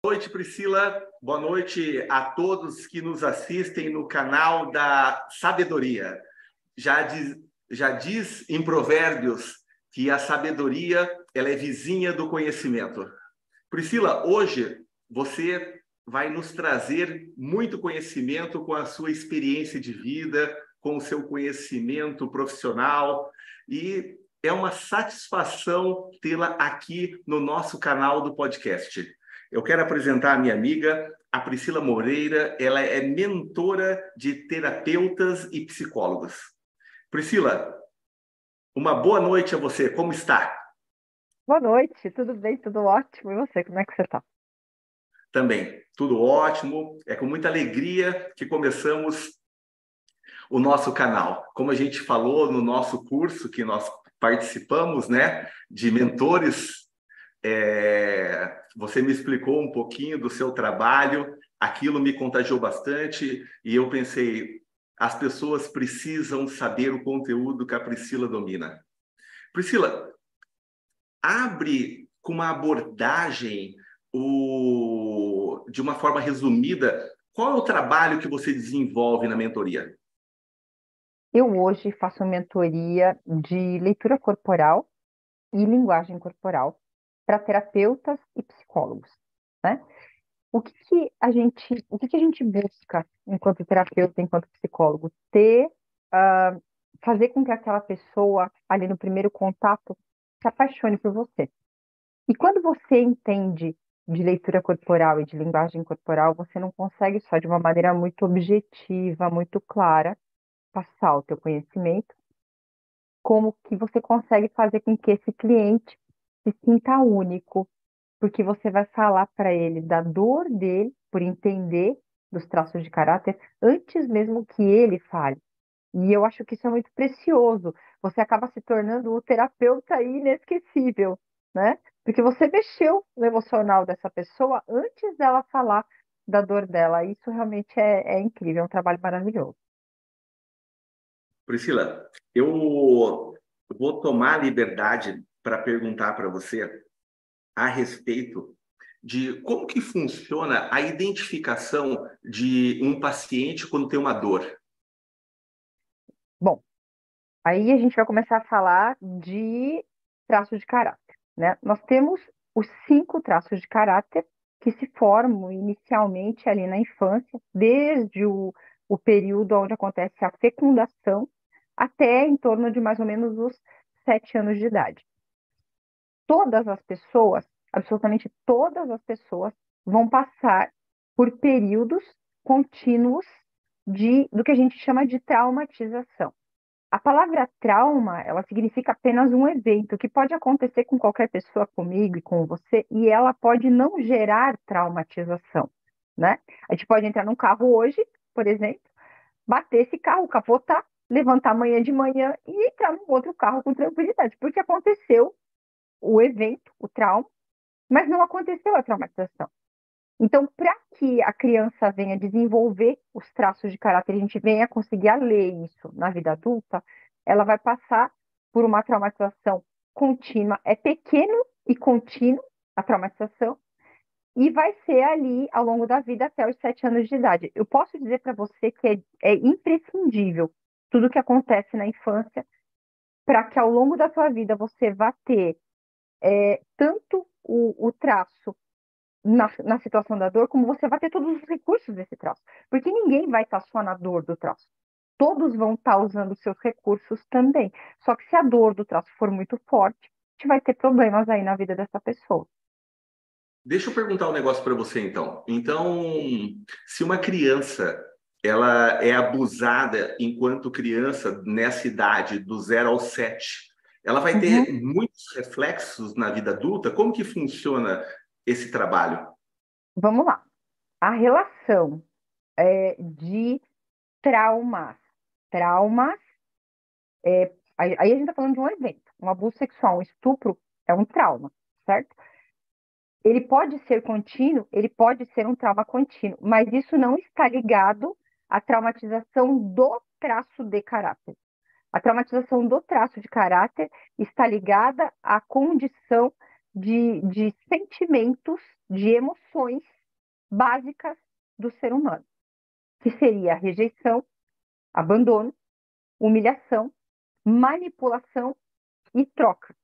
Boa noite, Priscila. Boa noite a todos que nos assistem no canal da Sabedoria. Já diz, já diz em Provérbios que a sabedoria ela é vizinha do conhecimento. Priscila, hoje você vai nos trazer muito conhecimento com a sua experiência de vida, com o seu conhecimento profissional e é uma satisfação tê-la aqui no nosso canal do podcast. Eu quero apresentar a minha amiga, a Priscila Moreira. Ela é mentora de terapeutas e psicólogos. Priscila, uma boa noite a você. Como está? Boa noite, tudo bem, tudo ótimo. E você, como é que você está? Também, tudo ótimo. É com muita alegria que começamos o nosso canal. Como a gente falou no nosso curso que nós participamos, né, de mentores é, você me explicou um pouquinho do seu trabalho, aquilo me contagiou bastante e eu pensei, as pessoas precisam saber o conteúdo que a Priscila domina. Priscila, abre com uma abordagem o, de uma forma resumida, qual é o trabalho que você desenvolve na mentoria? Eu hoje faço mentoria de leitura corporal e linguagem corporal para terapeutas e psicólogos, né? O que, que a gente, o que, que a gente busca enquanto terapeuta, enquanto psicólogo, ter, uh, fazer com que aquela pessoa ali no primeiro contato se apaixone por você. E quando você entende de leitura corporal e de linguagem corporal, você não consegue só de uma maneira muito objetiva, muito clara, passar o teu conhecimento, como que você consegue fazer com que esse cliente se sinta único, porque você vai falar para ele da dor dele, por entender dos traços de caráter, antes mesmo que ele fale. E eu acho que isso é muito precioso. Você acaba se tornando o terapeuta inesquecível, né? Porque você mexeu no emocional dessa pessoa antes dela falar da dor dela. Isso realmente é, é incrível, é um trabalho maravilhoso. Priscila, eu vou tomar a liberdade para perguntar para você a respeito de como que funciona a identificação de um paciente quando tem uma dor. Bom, aí a gente vai começar a falar de traços de caráter, né? Nós temos os cinco traços de caráter que se formam inicialmente ali na infância, desde o, o período onde acontece a fecundação até em torno de mais ou menos os sete anos de idade todas as pessoas, absolutamente todas as pessoas, vão passar por períodos contínuos de, do que a gente chama de traumatização. A palavra trauma, ela significa apenas um evento que pode acontecer com qualquer pessoa, comigo e com você, e ela pode não gerar traumatização, né? A gente pode entrar num carro hoje, por exemplo, bater esse carro, capotar, levantar amanhã de manhã e entrar num outro carro com tranquilidade, porque aconteceu o evento, o trauma, mas não aconteceu a traumatização. Então, para que a criança venha desenvolver os traços de caráter, a gente venha conseguir ler isso na vida adulta, ela vai passar por uma traumatização contínua. É pequeno e contínuo a traumatização, e vai ser ali ao longo da vida até os sete anos de idade. Eu posso dizer para você que é, é imprescindível tudo que acontece na infância para que ao longo da sua vida você vá ter é, tanto o, o traço na, na, situação da dor, como você vai ter todos os recursos desse traço. Porque ninguém vai estar só na dor do traço. Todos vão estar usando seus recursos também. Só que se a dor do traço for muito forte, a gente vai ter problemas aí na vida dessa pessoa. Deixa eu perguntar um negócio para você, então. Então, se uma criança ela é abusada enquanto criança nessa idade do 0 ao 7, ela vai ter uhum. muitos reflexos na vida adulta. Como que funciona esse trabalho? Vamos lá. A relação é, de traumas. Traumas. É, aí a gente está falando de um evento. Um abuso sexual, um estupro é um trauma, certo? Ele pode ser contínuo, ele pode ser um trauma contínuo, mas isso não está ligado à traumatização do traço de caráter. A traumatização do traço de caráter está ligada à condição de, de sentimentos, de emoções básicas do ser humano, que seria rejeição, abandono, humilhação, manipulação e troca.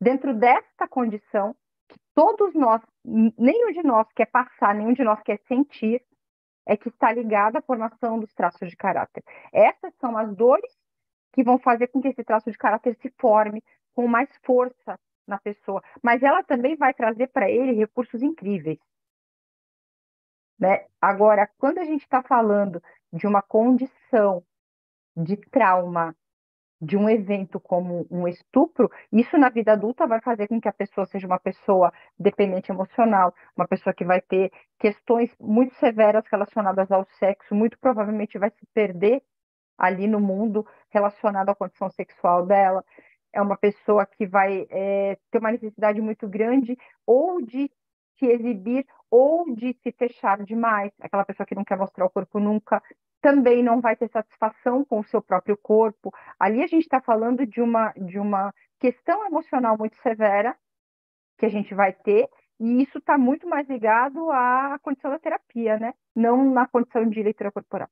Dentro desta condição, que todos nós, nenhum de nós quer passar, nenhum de nós quer sentir, é que está ligada à formação dos traços de caráter. Essas são as dores que vão fazer com que esse traço de caráter se forme com mais força na pessoa, mas ela também vai trazer para ele recursos incríveis. Né? Agora, quando a gente está falando de uma condição de trauma, de um evento como um estupro, isso na vida adulta vai fazer com que a pessoa seja uma pessoa dependente emocional, uma pessoa que vai ter questões muito severas relacionadas ao sexo, muito provavelmente vai se perder ali no mundo relacionado à condição sexual dela. É uma pessoa que vai é, ter uma necessidade muito grande ou de se exibir ou de se fechar demais, aquela pessoa que não quer mostrar o corpo nunca, também não vai ter satisfação com o seu próprio corpo. Ali a gente está falando de uma, de uma questão emocional muito severa que a gente vai ter, e isso está muito mais ligado à condição da terapia, né? Não na condição de leitura corporal.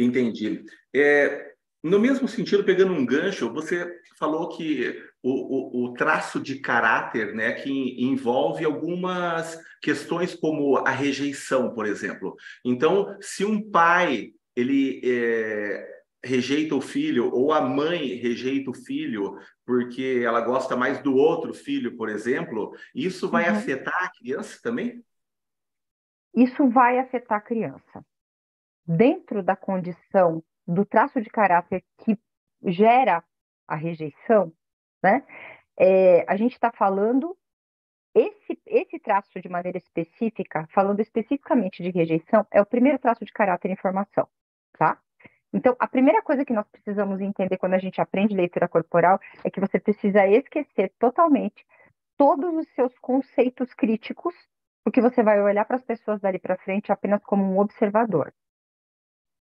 Entendi. É, no mesmo sentido, pegando um gancho, você falou que o, o, o, traço de caráter, né, que envolve algumas questões como a rejeição, por exemplo. Então, se um pai ele é, rejeita o filho ou a mãe rejeita o filho porque ela gosta mais do outro filho, por exemplo, isso vai uhum. afetar a criança também? Isso vai afetar a criança. Dentro da condição do traço de caráter que gera a rejeição, né? É, a gente está falando esse, esse traço de maneira específica, falando especificamente de rejeição, é o primeiro traço de caráter em formação, tá? Então, a primeira coisa que nós precisamos entender quando a gente aprende leitura corporal é que você precisa esquecer totalmente todos os seus conceitos críticos, porque você vai olhar para as pessoas dali para frente apenas como um observador.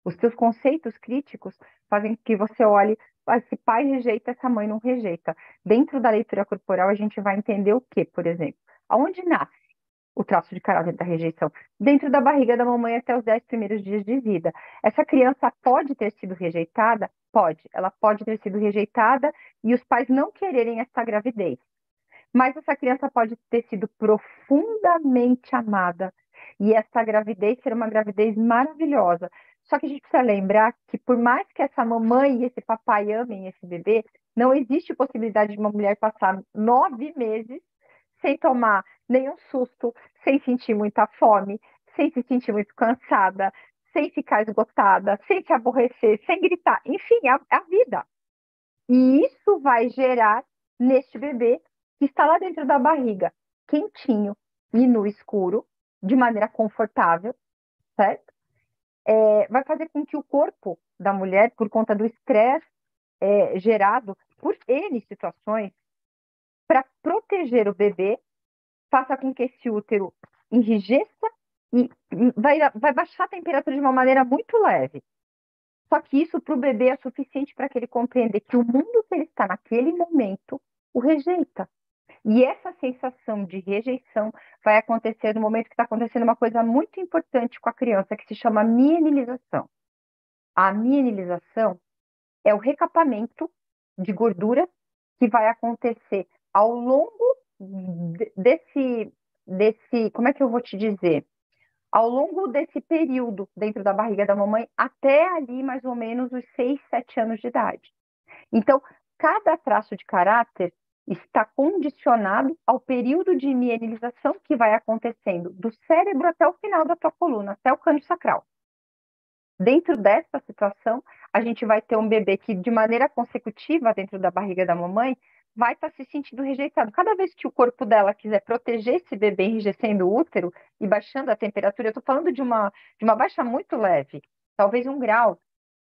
Os seus conceitos críticos fazem que você olhe, esse pai rejeita, essa mãe não rejeita. Dentro da leitura corporal, a gente vai entender o que, por exemplo? Aonde nasce o traço de caráter da rejeição? Dentro da barriga da mamãe até os 10 primeiros dias de vida. Essa criança pode ter sido rejeitada? Pode. Ela pode ter sido rejeitada e os pais não quererem essa gravidez. Mas essa criança pode ter sido profundamente amada e essa gravidez ser uma gravidez maravilhosa, só que a gente precisa lembrar que, por mais que essa mamãe e esse papai amem esse bebê, não existe possibilidade de uma mulher passar nove meses sem tomar nenhum susto, sem sentir muita fome, sem se sentir muito cansada, sem ficar esgotada, sem se aborrecer, sem gritar. Enfim, a, a vida. E isso vai gerar neste bebê que está lá dentro da barriga, quentinho e no escuro, de maneira confortável, certo? É, vai fazer com que o corpo da mulher, por conta do estresse é, gerado por N situações, para proteger o bebê, faça com que esse útero enrijeça e vai, vai baixar a temperatura de uma maneira muito leve. Só que isso para o bebê é suficiente para que ele compreenda que o mundo que ele está naquele momento o rejeita. E essa sensação de rejeição vai acontecer no momento que está acontecendo uma coisa muito importante com a criança, que se chama mielinização. A mielinização é o recapamento de gordura que vai acontecer ao longo desse, desse, como é que eu vou te dizer? Ao longo desse período dentro da barriga da mamãe, até ali mais ou menos os 6, 7 anos de idade. Então, cada traço de caráter está condicionado ao período de mielinização que vai acontecendo do cérebro até o final da tua coluna, até o cânio sacral. Dentro dessa situação, a gente vai ter um bebê que, de maneira consecutiva, dentro da barriga da mamãe, vai estar tá se sentindo rejeitado. Cada vez que o corpo dela quiser proteger esse bebê enrijecendo o útero e baixando a temperatura, eu estou falando de uma, de uma baixa muito leve, talvez um grau,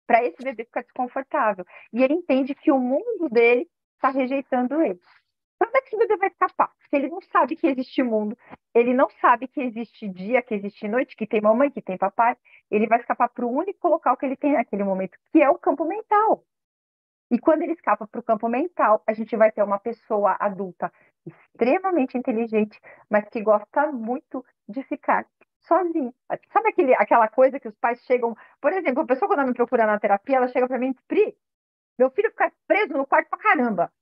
para esse bebê ficar desconfortável. E ele entende que o mundo dele está rejeitando ele. Como é que esse bebê vai escapar? Se ele não sabe que existe mundo, ele não sabe que existe dia, que existe noite, que tem mamãe, que tem papai, ele vai escapar para o único local que ele tem naquele momento, que é o campo mental. E quando ele escapa para o campo mental, a gente vai ter uma pessoa adulta extremamente inteligente, mas que gosta muito de ficar sozinho. Sabe aquele, aquela coisa que os pais chegam, por exemplo, a pessoa quando me procura na terapia, ela chega para mim e diz, Pri, meu filho fica preso no quarto pra caramba.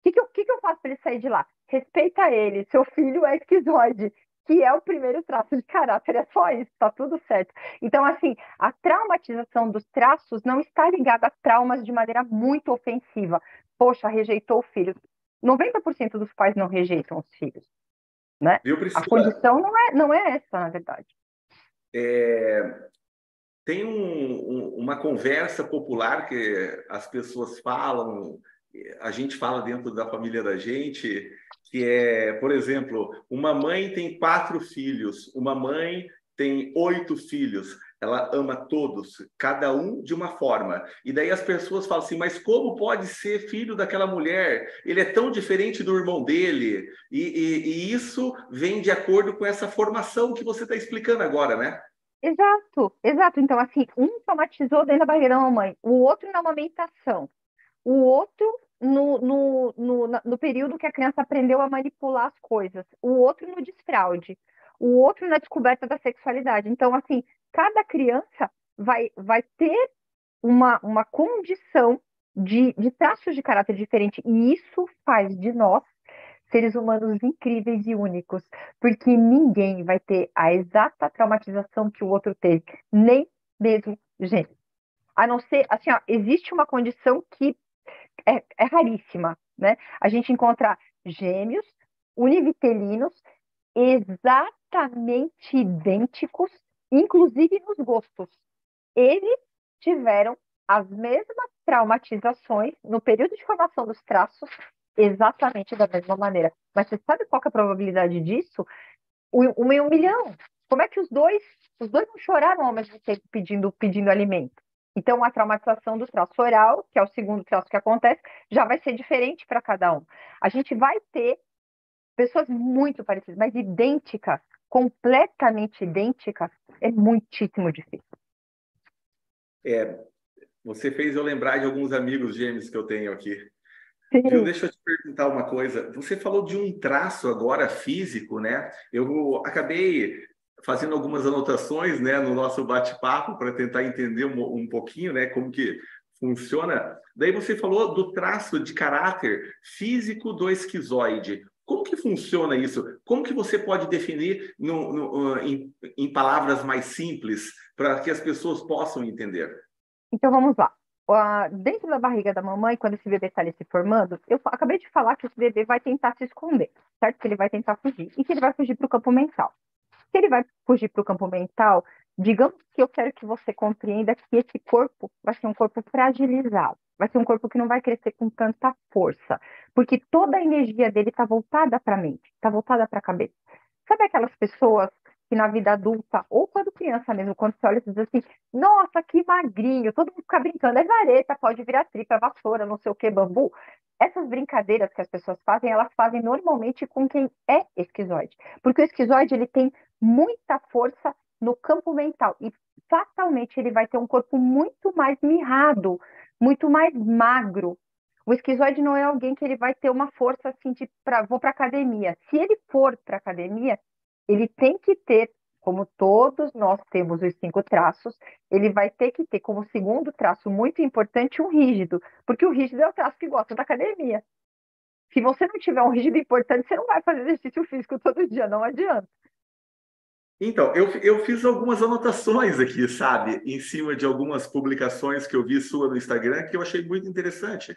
O que, que, eu, que, que eu faço para ele sair de lá? Respeita ele, seu filho é esquizoide, que é o primeiro traço de caráter, é só isso, tá tudo certo. Então, assim, a traumatização dos traços não está ligada a traumas de maneira muito ofensiva. Poxa, rejeitou o filho. 90% dos pais não rejeitam os filhos. Né? A condição não é, não é essa, na verdade. É, tem um, um, uma conversa popular que as pessoas falam, a gente fala dentro da família da gente, que é, por exemplo, uma mãe tem quatro filhos, uma mãe tem oito filhos, ela ama todos, cada um de uma forma. E daí as pessoas falam assim: mas como pode ser filho daquela mulher? Ele é tão diferente do irmão dele. E, e, e isso vem de acordo com essa formação que você está explicando agora, né? Exato, exato. Então, assim, um traumatizou dentro da barriga da mamãe, o outro na amamentação, o outro no, no, no, no período que a criança aprendeu a manipular as coisas, o outro no desfraude, o outro na descoberta da sexualidade. Então, assim, cada criança vai, vai ter uma, uma condição de, de traços de caráter diferente, e isso faz de nós seres humanos incríveis e únicos, porque ninguém vai ter a exata traumatização que o outro teve, nem mesmo gênero. A não ser, assim, ó, existe uma condição que é, é raríssima, né? A gente encontra gêmeos univitelinos exatamente idênticos, inclusive nos gostos. Eles tiveram as mesmas traumatizações no período de formação dos traços, exatamente da mesma maneira. Mas você sabe qual é a probabilidade disso? Um em um milhão. Como é que os dois, os dois não choraram ao mesmo tempo pedindo, pedindo alimento? Então, a traumatização do traço oral, que é o segundo traço que acontece, já vai ser diferente para cada um. A gente vai ter pessoas muito parecidas, mas idênticas, completamente idênticas, é muitíssimo difícil. É, você fez eu lembrar de alguns amigos gêmeos que eu tenho aqui. Viu, deixa eu te perguntar uma coisa. Você falou de um traço agora físico, né? Eu acabei fazendo algumas anotações, né, no nosso bate-papo para tentar entender um, um pouquinho, né, como que funciona. Daí você falou do traço de caráter físico do esquizoide. Como que funciona isso? Como que você pode definir no, no, em, em palavras mais simples para que as pessoas possam entender? Então vamos lá. Dentro da barriga da mamãe, quando esse bebê está ali se formando, eu acabei de falar que esse bebê vai tentar se esconder, certo? Que ele vai tentar fugir e que ele vai fugir para o campo mental. Se ele vai fugir para o campo mental, digamos que eu quero que você compreenda que esse corpo vai ser um corpo fragilizado vai ser um corpo que não vai crescer com tanta força, porque toda a energia dele está voltada para a mente, está voltada para a cabeça. Sabe aquelas pessoas que na vida adulta, ou quando criança mesmo, quando você olha e diz assim, nossa, que magrinho, todo mundo fica brincando, é vareta, pode virar tripa, é vassoura, não sei o que, bambu. Essas brincadeiras que as pessoas fazem, elas fazem normalmente com quem é esquizoide, porque o esquizoide, ele tem muita força no campo mental, e fatalmente ele vai ter um corpo muito mais mirrado, muito mais magro. O esquizoide não é alguém que ele vai ter uma força assim de pra, vou para academia. Se ele for para academia, ele tem que ter, como todos nós temos os cinco traços, ele vai ter que ter como segundo traço muito importante um rígido, porque o rígido é o traço que gosta da academia. Se você não tiver um rígido importante, você não vai fazer exercício físico todo dia, não adianta. Então, eu, eu fiz algumas anotações aqui, sabe, em cima de algumas publicações que eu vi sua no Instagram que eu achei muito interessante.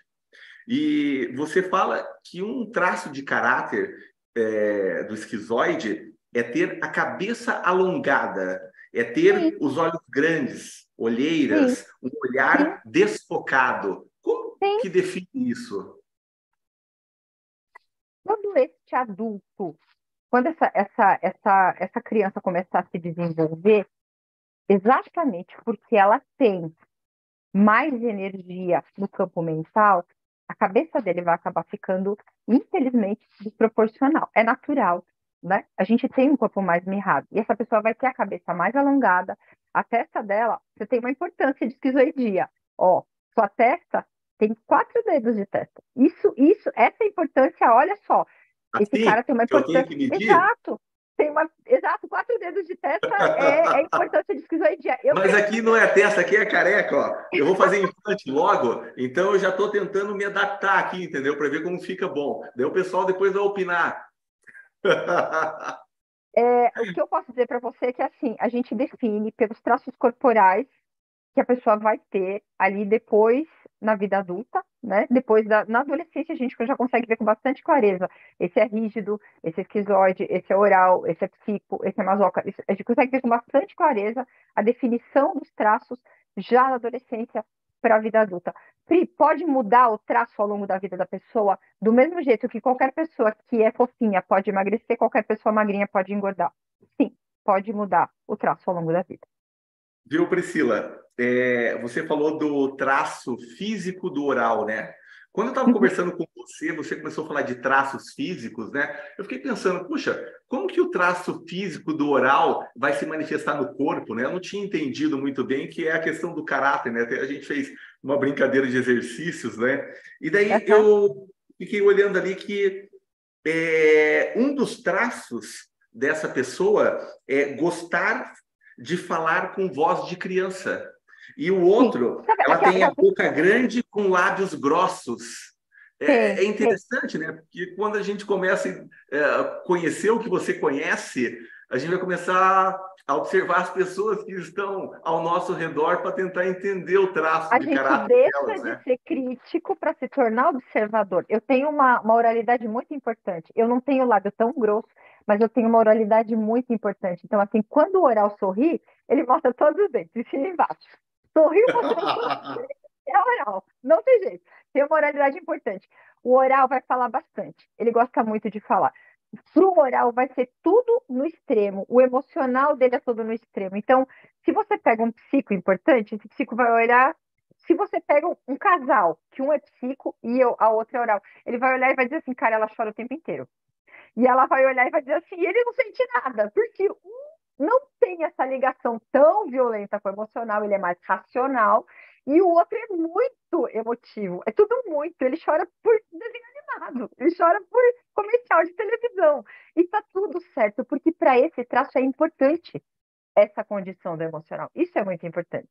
E você fala que um traço de caráter é, do esquizoide é ter a cabeça alongada, é ter Sim. os olhos grandes, olheiras, Sim. um olhar Sim. desfocado. Como que define isso? Quando este adulto quando essa, essa, essa, essa criança começar a se desenvolver, exatamente porque ela tem mais energia no campo mental, a cabeça dele vai acabar ficando, infelizmente, desproporcional. É natural, né? A gente tem um corpo mais mirrado. E essa pessoa vai ter a cabeça mais alongada. A testa dela, você tem uma importância de esquizoidia. Ó, sua testa tem quatro dedos de testa. Isso, isso, essa importância, olha só, Assim, Esse cara tem uma importância. Exato. Tem uma... Exato, quatro dedos de testa é, é a importância de esquizoidia. Eu Mas aqui não é testa, aqui é careca, ó. Eu vou fazer implante logo, então eu já estou tentando me adaptar aqui, entendeu? Para ver como fica bom. Daí o pessoal depois vai opinar. É, o que eu posso dizer para você é que assim, a gente define pelos traços corporais que a pessoa vai ter ali depois na vida adulta, né? Depois da na adolescência a gente já consegue ver com bastante clareza. Esse é rígido, esse é esquizoide, esse é oral, esse é psico, esse é masoca. A gente consegue ver com bastante clareza a definição dos traços já na adolescência para a vida adulta. Pode mudar o traço ao longo da vida da pessoa do mesmo jeito que qualquer pessoa que é fofinha pode emagrecer, qualquer pessoa magrinha pode engordar. Sim, pode mudar o traço ao longo da vida. Viu, Priscila? É, você falou do traço físico do oral, né? Quando eu estava uhum. conversando com você, você começou a falar de traços físicos, né? Eu fiquei pensando, puxa, como que o traço físico do oral vai se manifestar no corpo, né? Eu não tinha entendido muito bem que é a questão do caráter, né? A gente fez uma brincadeira de exercícios, né? E daí eu fiquei olhando ali que é, um dos traços dessa pessoa é gostar de falar com voz de criança. E o outro, ela tem a boca grande com lábios grossos. É, é interessante, né? Porque quando a gente começa a é, conhecer o que você conhece, a gente vai começar a observar as pessoas que estão ao nosso redor para tentar entender o traço a de caráter delas. A gente deixa de ser crítico para se tornar observador. Eu tenho uma, uma oralidade muito importante. Eu não tenho lábio tão grosso, mas eu tenho uma oralidade muito importante. Então, assim, quando o oral sorri, ele mostra todos os dentes, em cima e embaixo. Sorriu, é oral, não tem jeito. Tem uma oralidade importante. O oral vai falar bastante, ele gosta muito de falar. Para o oral vai ser tudo no extremo, o emocional dele é todo no extremo. Então, se você pega um psico importante, esse psico vai olhar. Se você pega um, casal, que um é psico e a outra é oral, ele vai olhar e vai dizer assim, cara, ela chora o tempo inteiro. E ela vai olhar e vai dizer assim, ele não sente nada, porque um não tem essa ligação tão violenta com o emocional, ele é mais racional, e o outro é muito emotivo, é tudo muito, ele chora por animado, ele chora por comercial de televisão, e tá tudo certo, porque para esse traço é importante essa condição do emocional, isso é muito importante.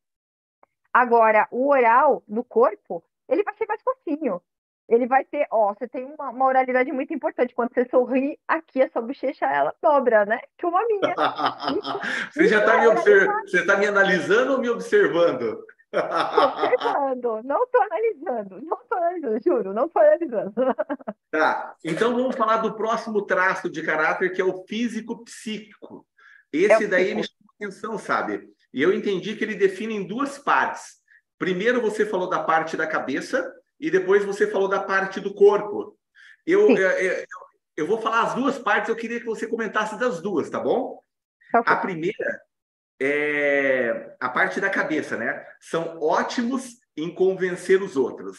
Agora, o oral no corpo, ele vai ser mais fofinho, ele vai ter, ó, você tem uma, uma, oralidade muito importante. Quando você sorri, aqui a sua bochecha ela dobra, né? Que uma minha. você já está me observando, você está me analisando ou me observando? Observando, não estou analisando, não estou analisando, juro, não estou analisando. Tá, então vamos falar do próximo traço de caráter, que é o físico-psíquico. Esse é daí me chamou atenção, sabe? E eu entendi que ele define em duas partes. Primeiro, você falou da parte da cabeça, e depois você falou da parte do corpo. Eu, eu, é, é, eu, eu, vou falar as duas partes, eu queria que você comentasse das duas, tá bom? Tá a primeira é parte da cabeça, né? São ótimos em convencer os outros.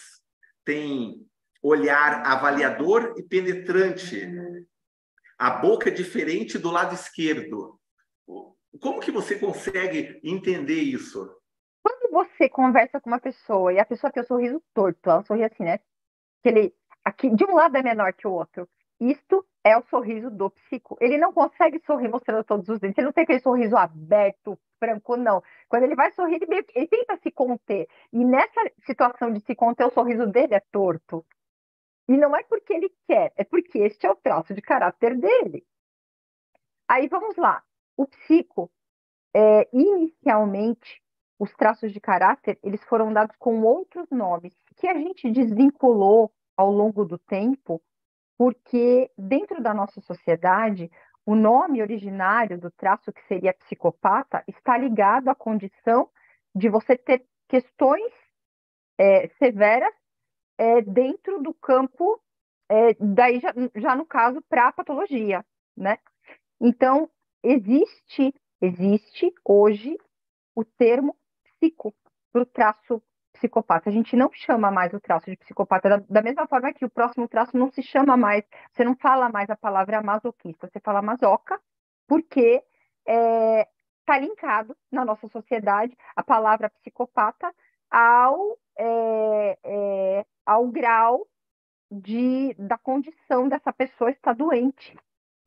Tem olhar avaliador e penetrante. A boca é diferente do lado esquerdo. Como que você consegue entender isso? você conversa com uma pessoa e a pessoa tem o sorriso torto, ela sorri assim, né? Que ele, aqui, de um lado é menor que o outro. Isto é o sorriso do psico. Ele não consegue sorrir mostrando todos os dentes. Ele não tem aquele sorriso aberto, franco, não. Quando ele vai sorrir, ele, ele tenta se conter. E nessa situação de se conter, o sorriso dele é torto. E não é porque ele quer, é porque este é o traço de caráter dele. Aí vamos lá. O psico, é, inicialmente, os traços de caráter, eles foram dados com outros nomes, que a gente desvinculou ao longo do tempo, porque dentro da nossa sociedade, o nome originário do traço que seria psicopata está ligado à condição de você ter questões é, severas é, dentro do campo, é, daí já, já no caso para a patologia, né? Então, existe, existe hoje o termo psico para o traço psicopata. A gente não chama mais o traço de psicopata, da, da, mesma forma que o próximo traço não se chama mais, você não fala mais a palavra masoquista, você fala masoca, porque está é, tá linkado na nossa sociedade a palavra psicopata ao, é, é, ao grau de, da condição dessa pessoa estar doente,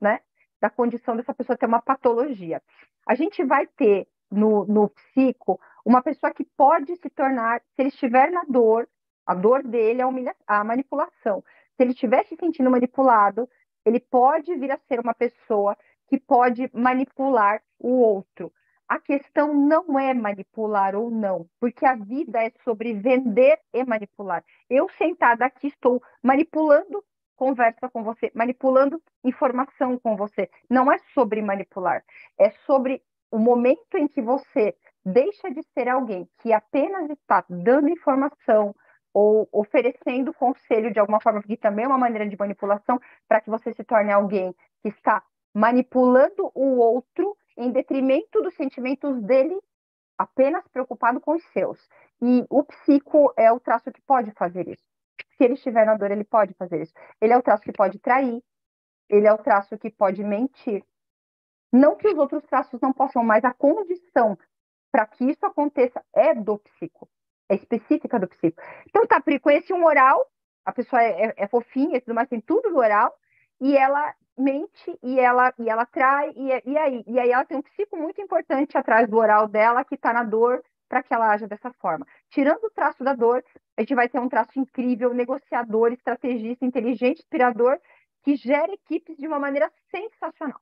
né? Da condição dessa pessoa ter uma patologia. A gente vai ter no, no psico uma pessoa que pode se tornar, se ele estiver na dor, a dor dele é a, a manipulação. Se ele estiver se sentindo manipulado, ele pode vir a ser uma pessoa que pode manipular o outro. A questão não é manipular ou não, porque a vida é sobre vender e manipular. Eu sentada aqui estou manipulando conversa com você, manipulando informação com você. Não é sobre manipular, é sobre o momento em que você deixa de ser alguém que apenas está dando informação ou oferecendo conselho de alguma forma, que também é uma maneira de manipulação, para que você se torne alguém que está manipulando o outro em detrimento dos sentimentos dele, apenas preocupado com os seus. E o psico é o traço que pode fazer isso. Se ele estiver na dor, ele pode fazer isso. Ele é o traço que pode trair, ele é o traço que pode mentir. Não que os outros traços não possam, mas a condição para que isso aconteça é do psico, é específica do psico. Então, tá, Pri, conheci um oral, a pessoa é, é, é fofinha e tudo mais, tem tudo do oral, e ela mente e ela e ela trai e, e aí e aí ela tem um psico muito importante atrás do oral dela que está na dor para que ela haja dessa forma. Tirando o traço da dor, a gente vai ter um traço incrível, negociador, estrategista, inteligente, inspirador, que gera equipes de uma maneira sensacional.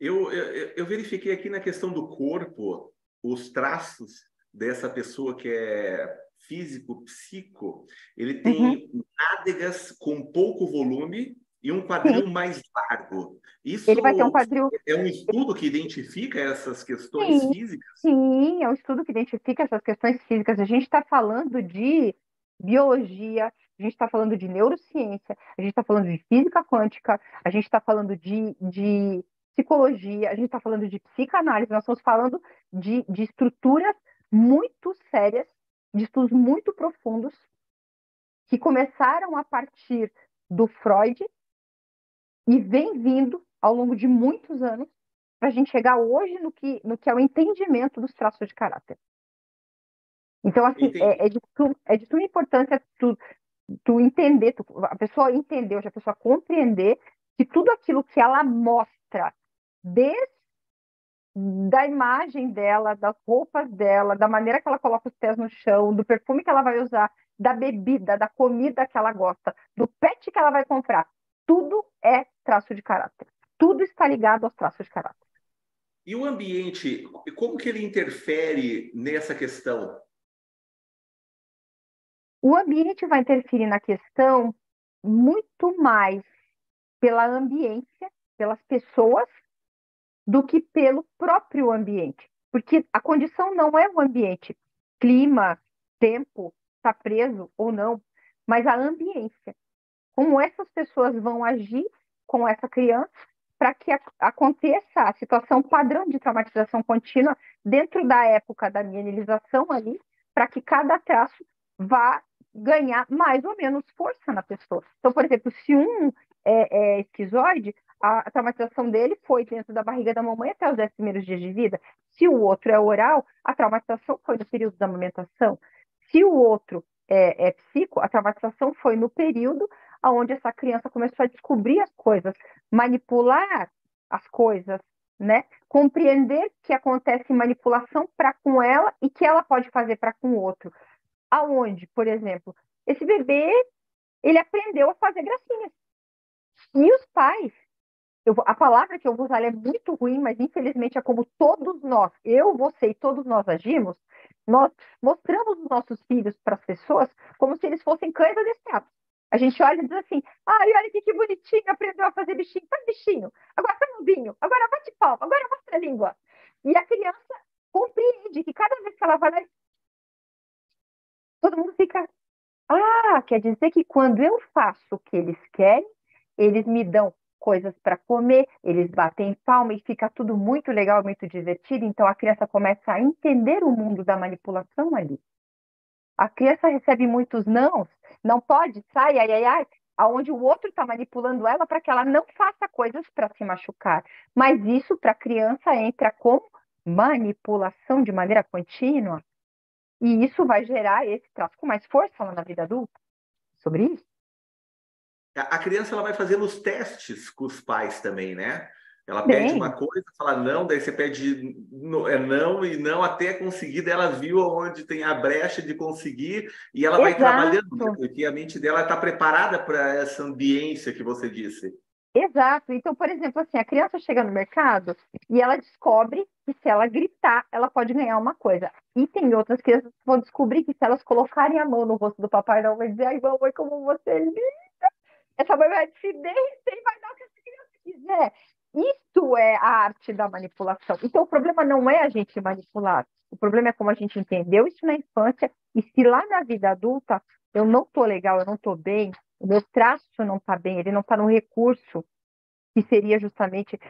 Eu, eu, eu verifiquei aqui na questão do corpo os traços dessa pessoa que é físico, psico, ele tem uhum. nádegas com pouco volume e um quadril Sim. mais largo. Isso ele vai ter um quadril... é um estudo que identifica essas questões Sim. físicas? Sim, é um estudo que identifica essas questões físicas. A gente está falando de biologia, a gente está falando de neurociência, a gente está falando de física quântica, a gente está falando de, de psicologia, a gente está falando de psicanálise, nós estamos falando de, de estruturas muito sérias, de estudos muito profundos, que começaram a partir do Freud, e vem vindo ao longo de muitos anos para a gente chegar hoje no que, no que é o entendimento dos traços de caráter. Então, assim, é, é, de, é de tua importância tu, tu entender, tu, a pessoa entender, a pessoa compreender que tudo aquilo que ela mostra, desde da imagem dela, das roupas dela, da maneira que ela coloca os pés no chão, do perfume que ela vai usar, da bebida, da comida que ela gosta, do pet que ela vai comprar, tudo é traço de caráter. Tudo está ligado aos traços de caráter. E o ambiente, como que ele interfere nessa questão? O ambiente vai interferir na questão muito mais pela ambiência, pelas pessoas, do que pelo próprio ambiente. Porque a condição não é o ambiente, clima, tempo, está preso ou não, mas a ambiência como essas pessoas vão agir com essa criança para que aconteça a situação padrão de traumatização contínua dentro da época da mielização ali, para que cada traço vá ganhar mais ou menos força na pessoa. Então, por exemplo, se um é, é esquizoide, a, traumatização dele foi dentro da barriga da mamãe até os 10 primeiros dias de vida. Se o outro é oral, a traumatização foi no período da amamentação. Se o outro é, é psico, a traumatização foi no período onde essa criança começou a descobrir as coisas, manipular as coisas, né? Compreender que acontece manipulação para com ela e que ela pode fazer para com o outro. Aonde, por exemplo, esse bebê ele aprendeu a fazer gracinhas. E os pais, eu, a palavra que eu vou usar é muito ruim, mas infelizmente é como todos nós, eu, você e todos nós agimos, nós mostramos os nossos filhos para as pessoas como se eles fossem cães adestrados. A gente olha e diz assim, ai, olha que, que bonitinho, aprendeu a fazer bichinho, faz bichinho, agora faz vinho, agora bate palma, agora mostra a língua. E a criança compreende que cada vez que ela vai lá, todo mundo fica, ah, quer dizer que quando eu faço o que eles querem, eles me dão coisas para comer, eles batem palma e fica tudo muito legal, muito divertido. Então a criança começa a entender o mundo da manipulação ali. A criança recebe muitos nãos, não pode, sai, ai, ai, ai, aonde o outro está manipulando ela para que ela não faça coisas para se machucar. Mas isso para a criança entra como manipulação de maneira contínua. E isso vai gerar esse traço com mais força lá na vida adulta. Sobre isso? A criança ela vai fazendo os testes com os pais também, né? Ela Bem. pede uma coisa, fala não, daí você pede é não e não até conseguir. Daí ela viu onde tem a brecha de conseguir e ela Exato. vai trabalhando, né? porque a mente dela está preparada para essa ambiência que você disse. Exato. Então, por exemplo, assim, a criança chega no mercado e ela descobre que se ela gritar, ela pode ganhar uma coisa. E tem outras crianças que vão descobrir que se elas colocarem a mão no rosto do papai, não vai dizer, ai, mamãe, como você é linda. Essa mãe vai se derreter e vai dar o que essa criança quiser. Isso é a arte da manipulação. Então, o problema não é a gente manipular. O problema é como a gente entendeu isso na infância e se lá na vida adulta eu não estou legal, eu não estou bem, o meu traço não está bem, ele não está no recurso que seria justamente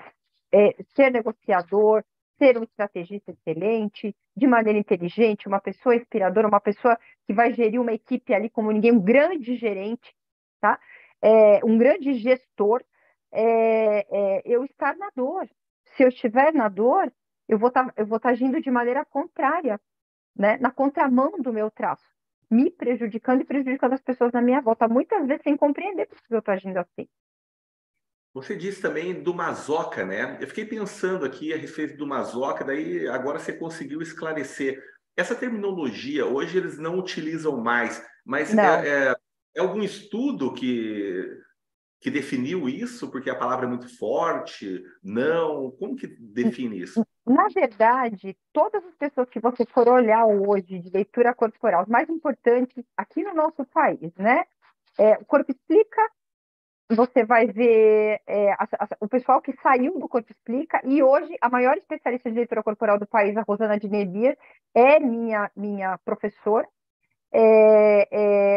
é, ser negociador, ser um estrategista excelente, de maneira inteligente, uma pessoa inspiradora, uma pessoa que vai gerir uma equipe ali como ninguém, um grande gerente, tá? É, um grande gestor é, é, eu estar na dor. Se eu estiver na dor, eu vou estar tá, tá agindo de maneira contrária, né? na contramão do meu traço, me prejudicando e prejudicando as pessoas na minha volta, muitas vezes sem compreender por que eu estou agindo assim. Você disse também do mazoca, né? Eu fiquei pensando aqui a respeito do mazoca, daí agora você conseguiu esclarecer. Essa terminologia, hoje eles não utilizam mais, mas é, é, é, algum estudo que que definiu isso? Porque a palavra é muito forte? Não? Como que define isso? Na verdade, todas as pessoas que você for olhar hoje de leitura corporal, mais importantes aqui no nosso país, né? É, o Corpo Explica, você vai ver é, a, a, o pessoal que saiu do Corpo Explica, e hoje a maior especialista de leitura corporal do país, a Rosana de Nebias, é minha, minha professora. É,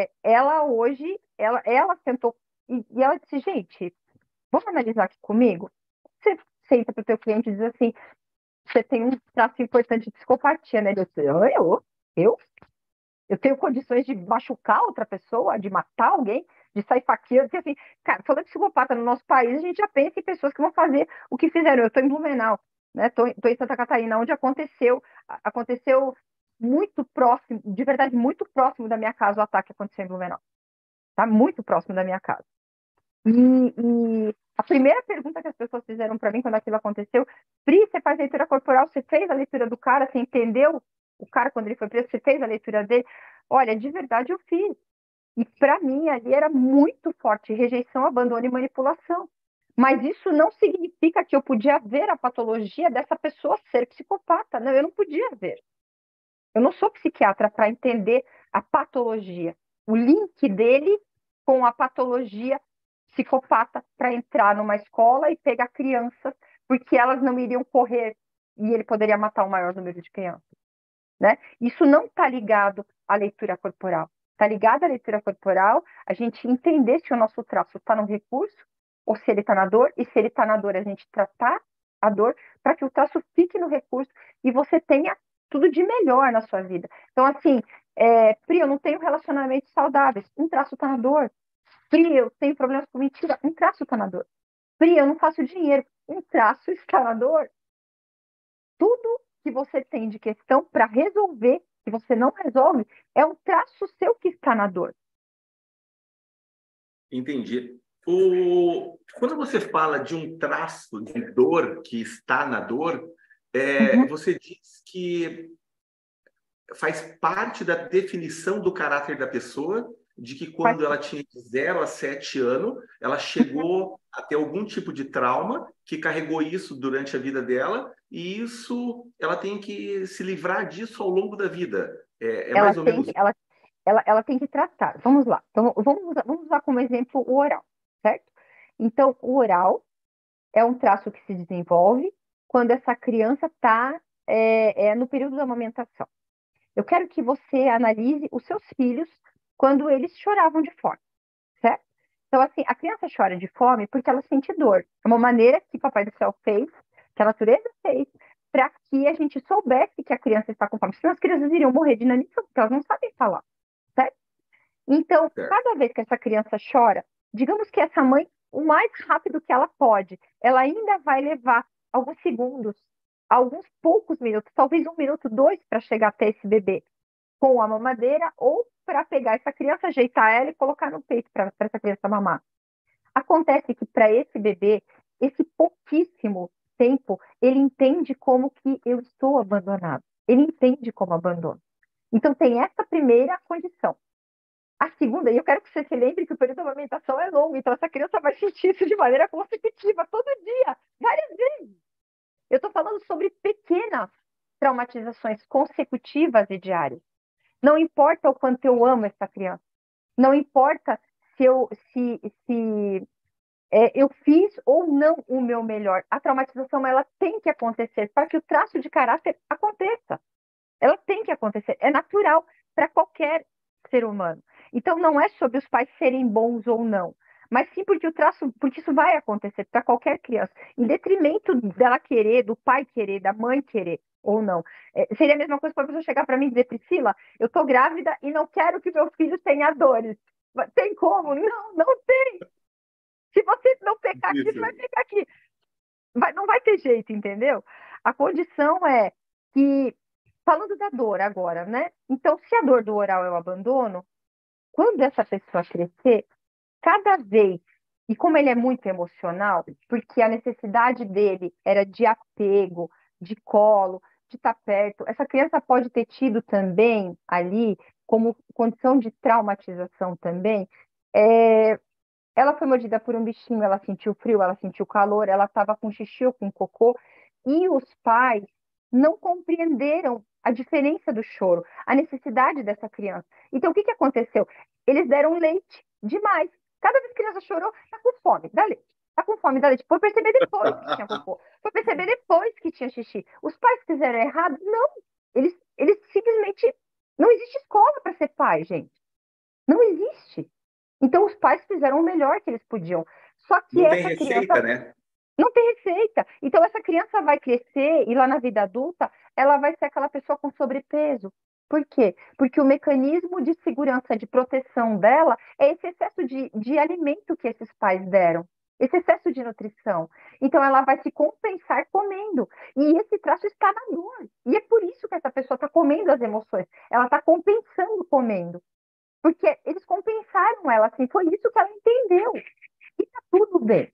é, ela hoje, ela, ela sentou e, e ela disse, gente, vamos analisar aqui comigo? Você senta para o teu cliente e diz assim, você tem um traço importante de psicopatia, né? Eu, eu, eu, eu tenho condições de machucar outra pessoa, de matar alguém, de sair faqueando, porque assim, cara, falando de psicopata no nosso país, a gente já pensa em pessoas que vão fazer o que fizeram. Eu estou em Blumenau, né? Estou em Santa Catarina, onde aconteceu, aconteceu muito próximo, de verdade, muito próximo da minha casa o ataque que aconteceu em Blumenau. Tá muito próximo da minha casa. E, e, a primeira pergunta que as pessoas fizeram para mim quando aquilo aconteceu, Pri, você faz leitura corporal, você fez a leitura do cara, você entendeu o cara quando ele foi preso, você fez a leitura dele? Olha, de verdade eu fiz. E para mim ali era muito forte rejeição, abandono e manipulação. Mas isso não significa que eu podia ver a patologia dessa pessoa ser psicopata. Não, eu não podia ver. Eu não sou psiquiatra para entender a patologia, o link dele com a patologia psicopata para entrar numa escola e pegar crianças, porque elas não iriam correr e ele poderia matar o maior número de crianças. Né? Isso não está ligado à leitura corporal. Está ligado à leitura corporal a gente entender se o nosso traço está no recurso ou se ele está na dor, e se ele está na dor, a gente tratar a dor para que o traço fique no recurso e você tenha tudo de melhor na sua vida. Então, assim, é, Pri, eu não tenho relacionamentos saudáveis, um traço está na dor, Pri, eu tenho problemas com mentira, um traço está na dor. Pri, eu não faço dinheiro, um traço está na dor. Tudo que você tem de questão para resolver, que você não resolve, é um traço seu que está na dor. Entendi. O... Quando você fala de um traço de dor que está na dor, é, uhum. você diz que faz parte da definição do caráter da pessoa de que quando ela tinha de 0 a 7 anos, ela chegou a ter algum tipo de trauma que carregou isso durante a vida dela e isso ela tem que se livrar disso ao longo da vida. É, é mais ou menos. Que, ela, ela, ela tem que tratar. Vamos lá. Então, vamos, usar, vamos usar como exemplo o oral, certo? Então, o oral é um traço que se desenvolve quando essa criança está é, é, no período da amamentação. Eu quero que você analise os seus filhos quando eles choravam de fome, certo? Então, assim, a criança chora de fome porque ela sente dor. É uma maneira que o Papai do Céu fez, que a natureza fez, para que a gente soubesse que a criança está com fome. Senão as crianças iriam morrer de inanição, porque elas não sabem falar, certo? Então, certo. cada vez que essa criança chora, digamos que essa mãe, o mais rápido que ela pode, ela ainda vai levar alguns segundos, alguns poucos minutos, talvez um minuto, dois, para chegar até esse bebê com a mamadeira ou para pegar essa criança, ajeitar ela e colocar no peito para essa criança mamar. Acontece que para esse bebê, esse pouquíssimo tempo, ele entende como que eu estou abandonado. Ele entende como abandono. Então tem essa primeira condição. A segunda, e eu quero que você se lembre que o período de amamentação é longo, então essa criança vai sentir isso de maneira consecutiva, todo dia, várias vezes. Eu estou falando sobre pequenas traumatizações consecutivas e diárias. Não importa o quanto eu amo essa criança. Não importa se eu, se, se é, eu fiz ou não o meu melhor. A traumatização ela tem que acontecer para que o traço de caráter aconteça. Ela tem que acontecer. É natural para qualquer ser humano. Então não é sobre os pais serem bons ou não, mas sim porque o traço, porque isso vai acontecer para qualquer criança, em detrimento dela querer, do pai querer, da mãe querer ou não. É, seria a mesma coisa para a pessoa chegar para mim e dizer, Priscila, eu estou grávida e não quero que meu filho tenha dores. Tem como? Não, não tem. Se você não pecar aqui, você vai pecar aqui. Vai, não vai ter jeito, entendeu? A condição é que, falando da dor agora, né? Então, se a dor do oral é o abandono, quando essa pessoa crescer, cada vez, e como ele é muito emocional, porque a necessidade dele era de apego, de colo, de estar perto. Essa criança pode ter tido também ali, como condição de traumatização também, é... ela foi mordida por um bichinho, ela sentiu frio, ela sentiu calor, ela estava com xixi ou com cocô, e os pais não compreenderam a diferença do choro, a necessidade dessa criança. Então, o que, que aconteceu? Eles deram leite demais. Cada vez que a criança chorou, tá com fome, dá leite. Tá com fome, dá leite. Foi perceber depois que tinha cocô. Foi perceber depois que tinha xixi. Os pais fizeram errado? Não. Eles, eles simplesmente. Não existe escola para ser pai, gente. Não existe. Então, os pais fizeram o melhor que eles podiam. Só que não essa tem receita, criança... né? Não tem receita. Então, essa criança vai crescer e lá na vida adulta, ela vai ser aquela pessoa com sobrepeso. Por quê? Porque o mecanismo de segurança, de proteção dela é esse excesso de, de alimento que esses pais deram esse excesso de nutrição. Então, ela vai se compensar comendo. E esse traço está na dor. E é por isso que essa pessoa está comendo as emoções. Ela está compensando comendo. Porque eles compensaram ela, assim, foi isso que ela entendeu. E está tudo bem.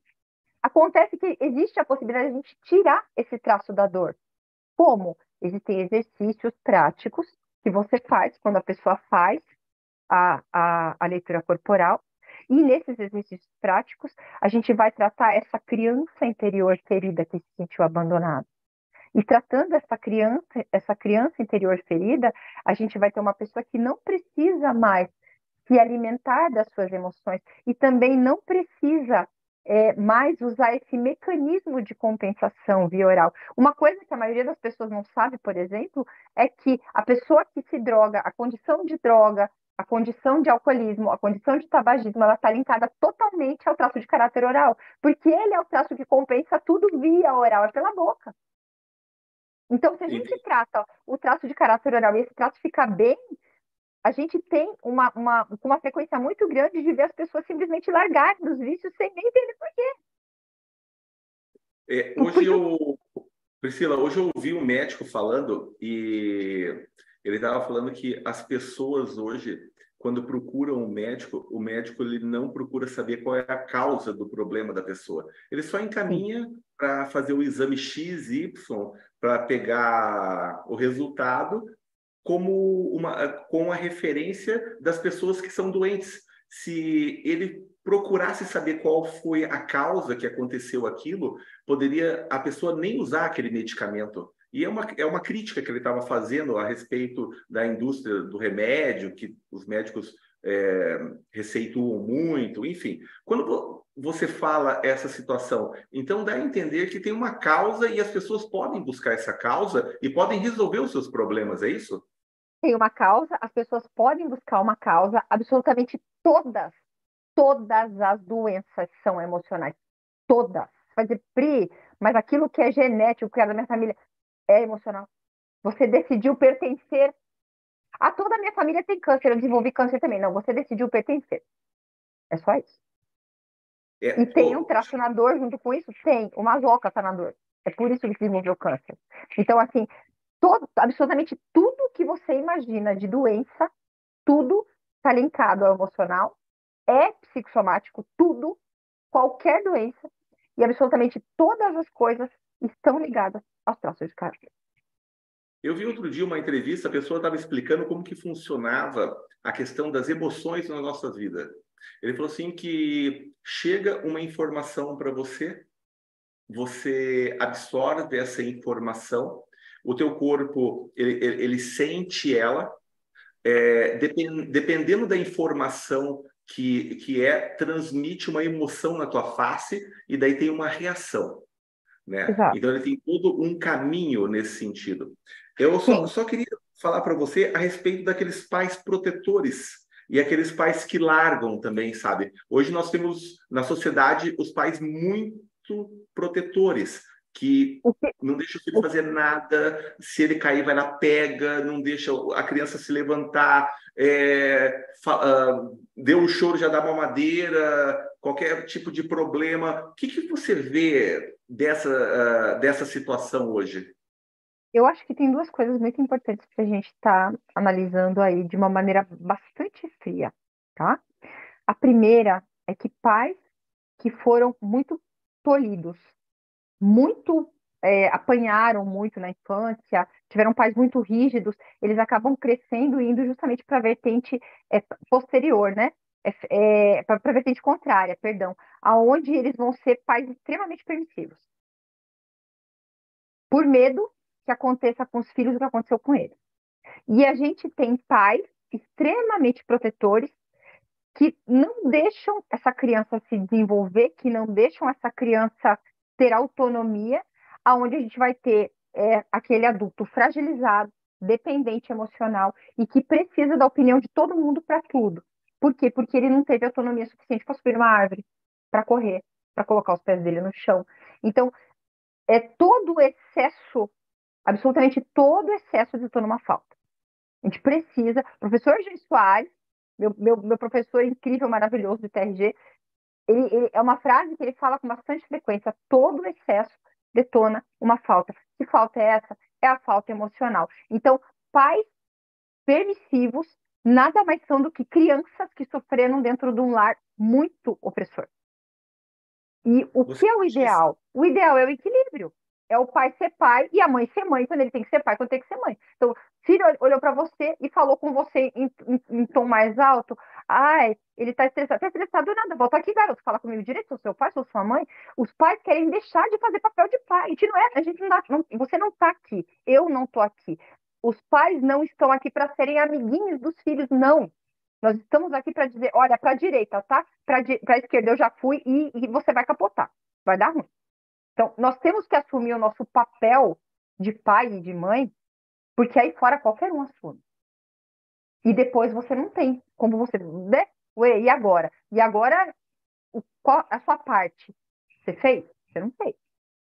Acontece que existe a possibilidade de a gente tirar esse traço da dor. Como? Existem exercícios práticos que você faz quando a pessoa faz a, a, a leitura corporal e nesses exercícios práticos, a gente vai tratar essa criança interior ferida que se sentiu abandonada. E tratando essa criança, essa criança interior ferida, a gente vai ter uma pessoa que não precisa mais se alimentar das suas emoções e também não precisa é, mais usar esse mecanismo de compensação via oral. Uma coisa que a maioria das pessoas não sabe, por exemplo, é que a pessoa que se droga, a condição de droga, a condição de alcoolismo, a condição de tabagismo, ela está linkada totalmente ao traço de caráter oral, porque ele é o traço que compensa tudo via oral, é pela boca. Então, se a gente trata o traço de caráter oral e esse traço ficar bem, a gente tem uma, uma, uma frequência muito grande de ver as pessoas simplesmente largarem dos vícios sem nem entender por quê. É, hoje eu, Priscila, hoje eu ouvi um médico falando e ele estava falando que as pessoas hoje, quando procuram um médico, o médico ele não procura saber qual é a causa do problema da pessoa. Ele só encaminha para fazer o exame X, Y, para pegar o resultado como uma com a referência das pessoas que são doentes. Se ele procurasse saber qual foi a causa que aconteceu aquilo, poderia a pessoa nem usar aquele medicamento. E é uma, é uma crítica que ele estava fazendo a respeito da indústria do remédio, que os médicos é, receituam muito, enfim. Quando você fala essa situação, então dá a entender que tem uma causa e as pessoas podem buscar essa causa e podem resolver os seus problemas, é isso? Tem uma causa, as pessoas podem buscar uma causa, absolutamente todas, todas as doenças são emocionais. Todas. Vai dizer, Pri, mas aquilo que é genético, que é da minha família, é emocional. Você decidiu pertencer. A toda a minha família tem câncer, eu desenvolvi câncer também. Não, você decidiu pertencer. É só isso. É, e tem um tracionador junto com isso? Tem. O masoca está na dor. É por isso que desenvolveu câncer. Então, assim, todo, absolutamente tudo que você imagina de doença, tudo está linkado ao emocional, é psicossomático, tudo, qualquer doença e absolutamente todas as coisas estão ligadas aos traços de caráter. Eu vi outro dia uma entrevista, a pessoa estava explicando como que funcionava a questão das emoções na nossa vida. Ele falou assim que chega uma informação para você, você absorve essa informação, o teu corpo ele, ele, ele sente ela, é, depend, dependendo da informação que, que é, transmite uma emoção na tua face e daí tem uma reação. Né? Então ele tem todo um caminho nesse sentido. Eu só, só queria falar para você a respeito daqueles pais protetores e aqueles pais que largam também, sabe? Hoje nós temos na sociedade os pais muito protetores, que não deixa o filho fazer nada, se ele cair vai lá, pega, não deixa a criança se levantar, é, uh, deu o choro, já dá mamadeira, qualquer tipo de problema. O que, que você vê dessa, uh, dessa situação hoje? Eu acho que tem duas coisas muito importantes que a gente está analisando aí de uma maneira bastante fria, tá? A primeira é que pais que foram muito tolhidos, muito é, apanharam muito na infância, tiveram pais muito rígidos, eles acabam crescendo e indo justamente para a vertente é, posterior, né? É, é para a vertente contrária, perdão, aonde eles vão ser pais extremamente permissivos. Por medo que aconteça com os filhos o que aconteceu com eles. E a gente tem pais extremamente protetores que não deixam essa criança se desenvolver, que não deixam essa criança ter autonomia, aonde a gente vai ter é, aquele adulto fragilizado, dependente emocional e que precisa da opinião de todo mundo para tudo. Por quê? Porque ele não teve autonomia suficiente para subir uma árvore, para correr, para colocar os pés dele no chão. Então, é todo o excesso absolutamente todo excesso de numa falta. A gente precisa. Professor Gil Soares, meu, meu, meu professor incrível, maravilhoso do TRG, ele, ele, é uma frase que ele fala com bastante frequência: todo excesso detona uma falta. Que falta é essa? É a falta emocional. Então, pais permissivos nada mais são do que crianças que sofreram dentro de um lar muito opressor. E o Você que é o ideal? O ideal é o equilíbrio é o pai ser pai e a mãe ser mãe quando ele tem que ser pai, quando tem que ser mãe. Então, filho olhou para você e falou com você em, em, em, tom mais alto. Ai, ele tá estressado. Tá estressado nada. Volta aqui, garoto. Fala comigo direito. Sou seu pai, sou sua mãe. Os pais querem deixar de fazer papel de pai. A gente não é, a gente não, dá, não você não tá aqui. Eu não tô aqui. Os pais não estão aqui para serem amiguinhos dos filhos, não. Nós estamos aqui para dizer, olha, para a direita, tá? Para a esquerda eu já fui e, e você vai capotar. Vai dar ruim. Então, nós temos que assumir o nosso papel de pai e de mãe, porque aí fora qualquer um assume. E depois você não tem como você. Né? Ué, e agora? E agora, o, qual, a sua parte? Você fez? Você não fez.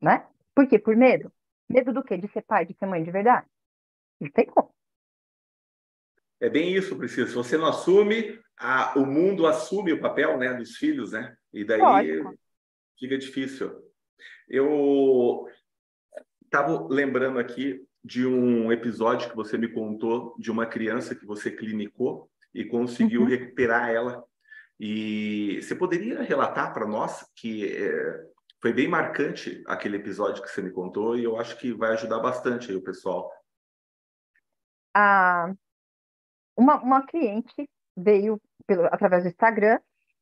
Né? Por quê? Por medo? Medo do quê? De ser pai, de ser mãe de verdade? Não tem como. É bem isso, Priscila. Se você não assume, a, o mundo assume o papel né, dos filhos, né? E daí Lógico. fica difícil. Eu estava lembrando aqui de um episódio que você me contou de uma criança que você clinicou e conseguiu uhum. recuperar ela. E você poderia relatar para nós que é, foi bem marcante aquele episódio que você me contou e eu acho que vai ajudar bastante aí o pessoal. Ah, uma, uma cliente veio pelo, através do Instagram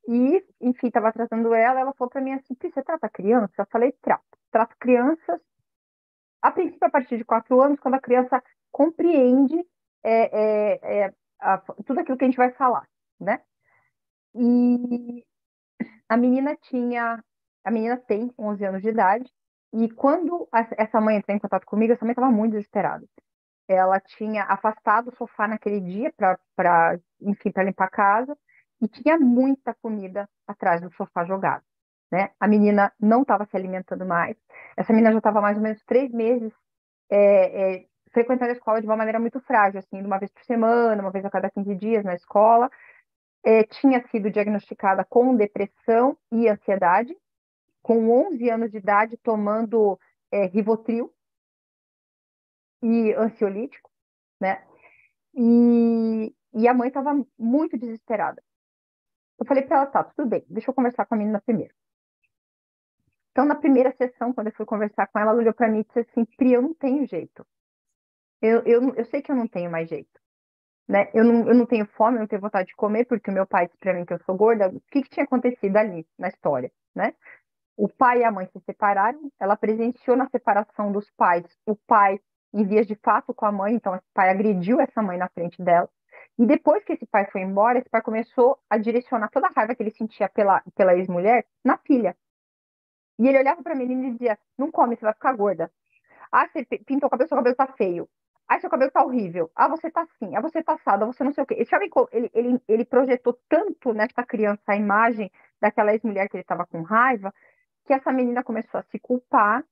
e, enfim, estava tratando ela, ela falou para mim assim, você trata criança? Eu falei, trato. Trato crianças, a princípio a partir de quatro anos, quando a criança compreende é, é, é, a, tudo aquilo que a gente vai falar, né? E a menina tinha, a menina tem 11 anos de idade, e quando a, essa mãe entrou em contato comigo, essa mãe estava muito desesperada. Ela tinha afastado o sofá naquele dia para, enfim, para limpar a casa, e tinha muita comida atrás do sofá jogado. Né? A menina não estava se alimentando mais. Essa menina já estava mais ou menos três meses é, é, frequentando a escola de uma maneira muito frágil, assim, uma vez por semana, uma vez a cada 15 dias na escola. É, tinha sido diagnosticada com depressão e ansiedade, com 11 anos de idade, tomando é, Rivotril e ansiolítico, né? E, e a mãe estava muito desesperada. Eu falei para ela, tá, tudo bem, deixa eu conversar com a menina primeiro. Então, na primeira sessão, quando eu fui conversar com ela, ela olhou para mim e disse assim: Pri, eu não tenho jeito. Eu, eu, eu sei que eu não tenho mais jeito. Né? Eu, não, eu não tenho fome, eu não tenho vontade de comer, porque o meu pai disse para mim que eu sou gorda. O que, que tinha acontecido ali na história? Né? O pai e a mãe se separaram, ela presenciou na separação dos pais o pai em vias de fato com a mãe, então esse pai agrediu essa mãe na frente dela. E depois que esse pai foi embora, esse pai começou a direcionar toda a raiva que ele sentia pela, pela ex-mulher na filha. E ele olhava para a menina e dizia: Não come, você vai ficar gorda. Ah, você pintou o cabelo, seu cabelo tá feio. Ah, seu cabelo tá horrível. Ah, você tá assim. Ah, você tá assado. Ah, você não sei o quê. Esse homem, ele, ele, ele projetou tanto nessa criança a imagem daquela ex-mulher que ele estava com raiva, que essa menina começou a se culpar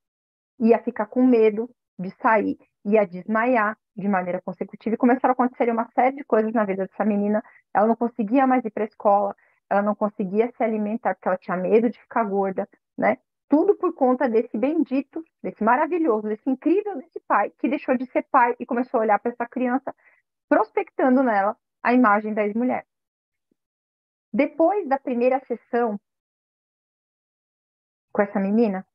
e a ficar com medo de sair e a desmaiar de maneira consecutiva. E começaram a acontecer uma série de coisas na vida dessa menina. Ela não conseguia mais ir para a escola, ela não conseguia se alimentar porque ela tinha medo de ficar gorda, né? Tudo por conta desse bendito, desse maravilhoso, desse incrível desse pai que deixou de ser pai e começou a olhar para essa criança, prospectando nela a imagem da ex-mulher. Depois da primeira sessão com essa menina,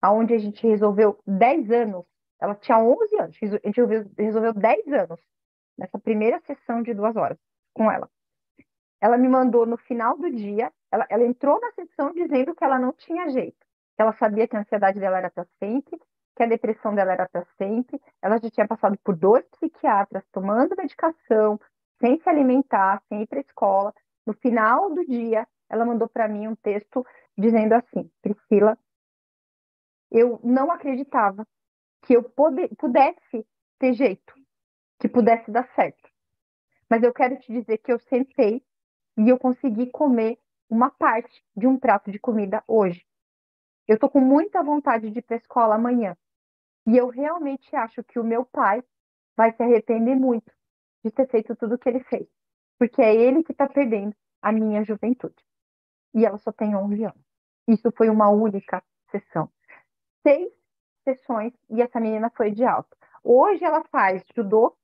aonde a gente resolveu 10 anos, ela tinha 11 anos, a gente resolveu 10 anos nessa primeira sessão de duas horas com ela. Ela me mandou no final do dia, ela, ela entrou na sessão dizendo que ela não tinha jeito ela sabia que a ansiedade dela era para sempre, que a depressão dela era para sempre. Ela já tinha passado por dois psiquiatras, tomando medicação, sem se alimentar, sem ir para a escola. No final do dia, ela mandou para mim um texto dizendo assim: Priscila, eu não acreditava que eu pudesse ter jeito, que pudesse dar certo. Mas eu quero te dizer que eu sentei e eu consegui comer uma parte de um prato de comida hoje. Eu tô com muita vontade de ir para escola amanhã. E eu realmente acho que o meu pai vai se arrepender muito de ter feito tudo o que ele fez. Porque é ele que está perdendo a minha juventude. E ela só tem 11 anos. Isso foi uma única sessão. Seis sessões e essa menina foi de alta. Hoje ela faz judô.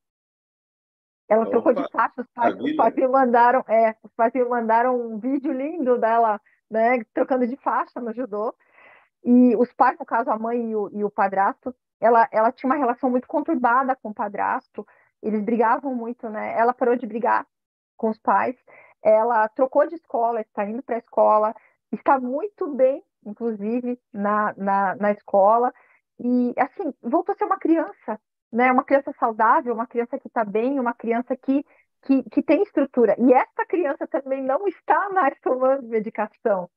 Ela Opa, trocou de faixa. Os pais, os pais me mandaram, é, os pais me mandaram um vídeo lindo dela, né, trocando de faixa no judô. E os pais, no caso, a mãe e o, e o padrasto, ela, ela tinha uma relação muito conturbada com o padrasto, eles brigavam muito, né? Ela parou de brigar com os pais, ela trocou de escola, está indo para a escola, está muito bem, inclusive, na, na, na escola, e, assim, voltou a ser uma criança, né? Uma criança saudável, uma criança que está bem, uma criança que, que, que tem estrutura. E essa criança também não está mais tomando medicação,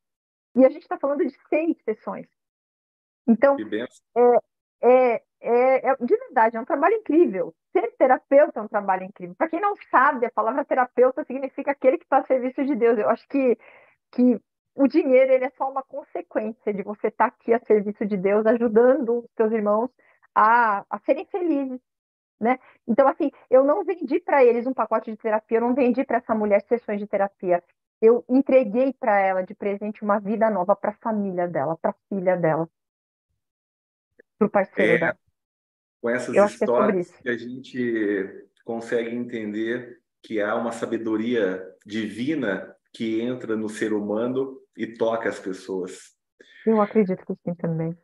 e a gente está falando de seis sessões. Então, é, é, é, é, de verdade, é um trabalho incrível. Ser terapeuta é um trabalho incrível. Para quem não sabe, a palavra terapeuta significa aquele que está a serviço de Deus. Eu acho que, que o dinheiro ele é só uma consequência de você estar tá aqui a serviço de Deus, ajudando os seus irmãos a, a serem felizes. Né? Então, assim, eu não vendi para eles um pacote de terapia, eu não vendi para essa mulher sessões de terapia eu entreguei para ela de presente uma vida nova para a família dela, para a filha dela, para o parceiro é, dela. Com essas eu é histórias que, que a gente consegue entender que há uma sabedoria divina que entra no ser humano e toca as pessoas. Eu acredito que sim também.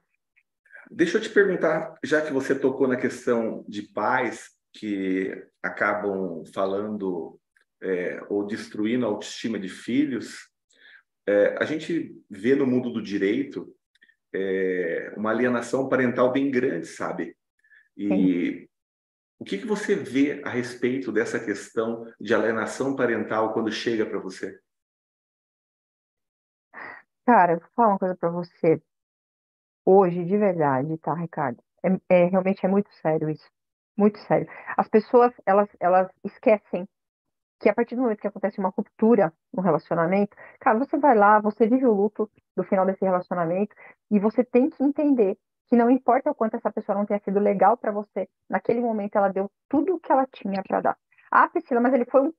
Deixa eu te perguntar, já que você tocou na questão de pais que acabam falando é, ou destruindo a autoestima de filhos, é, a gente vê no mundo do direito é, uma alienação parental bem grande, sabe? E Sim. o que, que você vê a respeito dessa questão de alienação parental quando chega para você? Cara, vou falar uma coisa para você. Hoje, de verdade, tá, Ricardo? É, é, realmente é muito sério isso. Muito sério. As pessoas, elas, elas esquecem que a partir do momento que acontece uma ruptura no relacionamento, cara, você vai lá, você vive o luto do final desse relacionamento e você tem que entender que não importa o quanto essa pessoa não tenha sido legal para você, naquele momento ela deu tudo o que ela tinha para dar. Ah, Priscila, mas ele foi um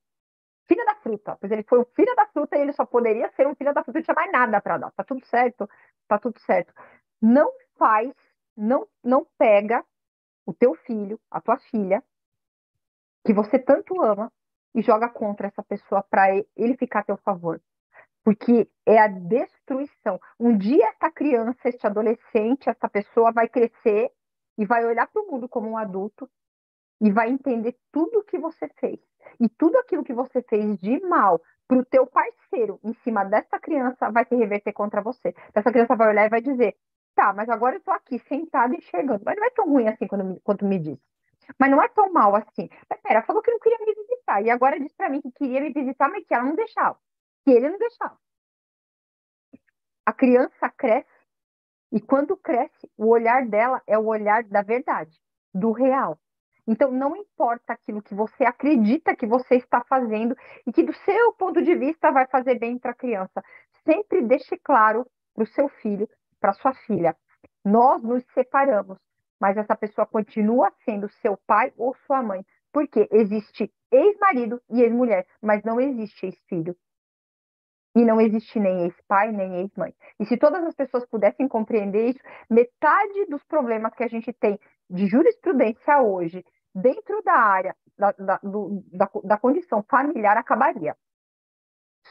filho da fruta, pois ele foi um filho da fruta e ele só poderia ser um filho da fruta, não tinha mais nada para dar. Tá tudo certo? Tá tudo certo. Não faz, não não pega o teu filho, a tua filha, que você tanto ama, e joga contra essa pessoa para ele ficar a teu favor. porque é a destruição. Um dia essa criança, este adolescente, essa pessoa vai crescer e vai olhar para o mundo como um adulto e vai entender tudo o que você fez. E tudo aquilo que você fez de mal para o teu parceiro em cima dessa criança vai se reverter contra você. Essa criança vai olhar e vai dizer, tá, mas agora eu estou aqui sentada enxergando. Mas não é tão ruim assim quando, quanto me disse. Mas não é tão mal assim. Mas pera, falou que não queria me visitar. E agora disse para mim que queria me visitar, mas que ela não deixava. Que ele não deixava. A criança cresce. E quando cresce, o olhar dela é o olhar da verdade, do real. Então, não importa aquilo que você acredita que você está fazendo e que, do seu ponto de vista, vai fazer bem para a criança. Sempre deixe claro para o seu filho, para sua filha: nós nos separamos, mas essa pessoa continua sendo seu pai ou sua mãe. Porque existe ex-marido e ex-mulher, mas não existe ex-filho. E não existe nem ex-pai, nem ex-mãe. E se todas as pessoas pudessem compreender isso, metade dos problemas que a gente tem de jurisprudência hoje, dentro da área da, da, do, da, da condição familiar, acabaria.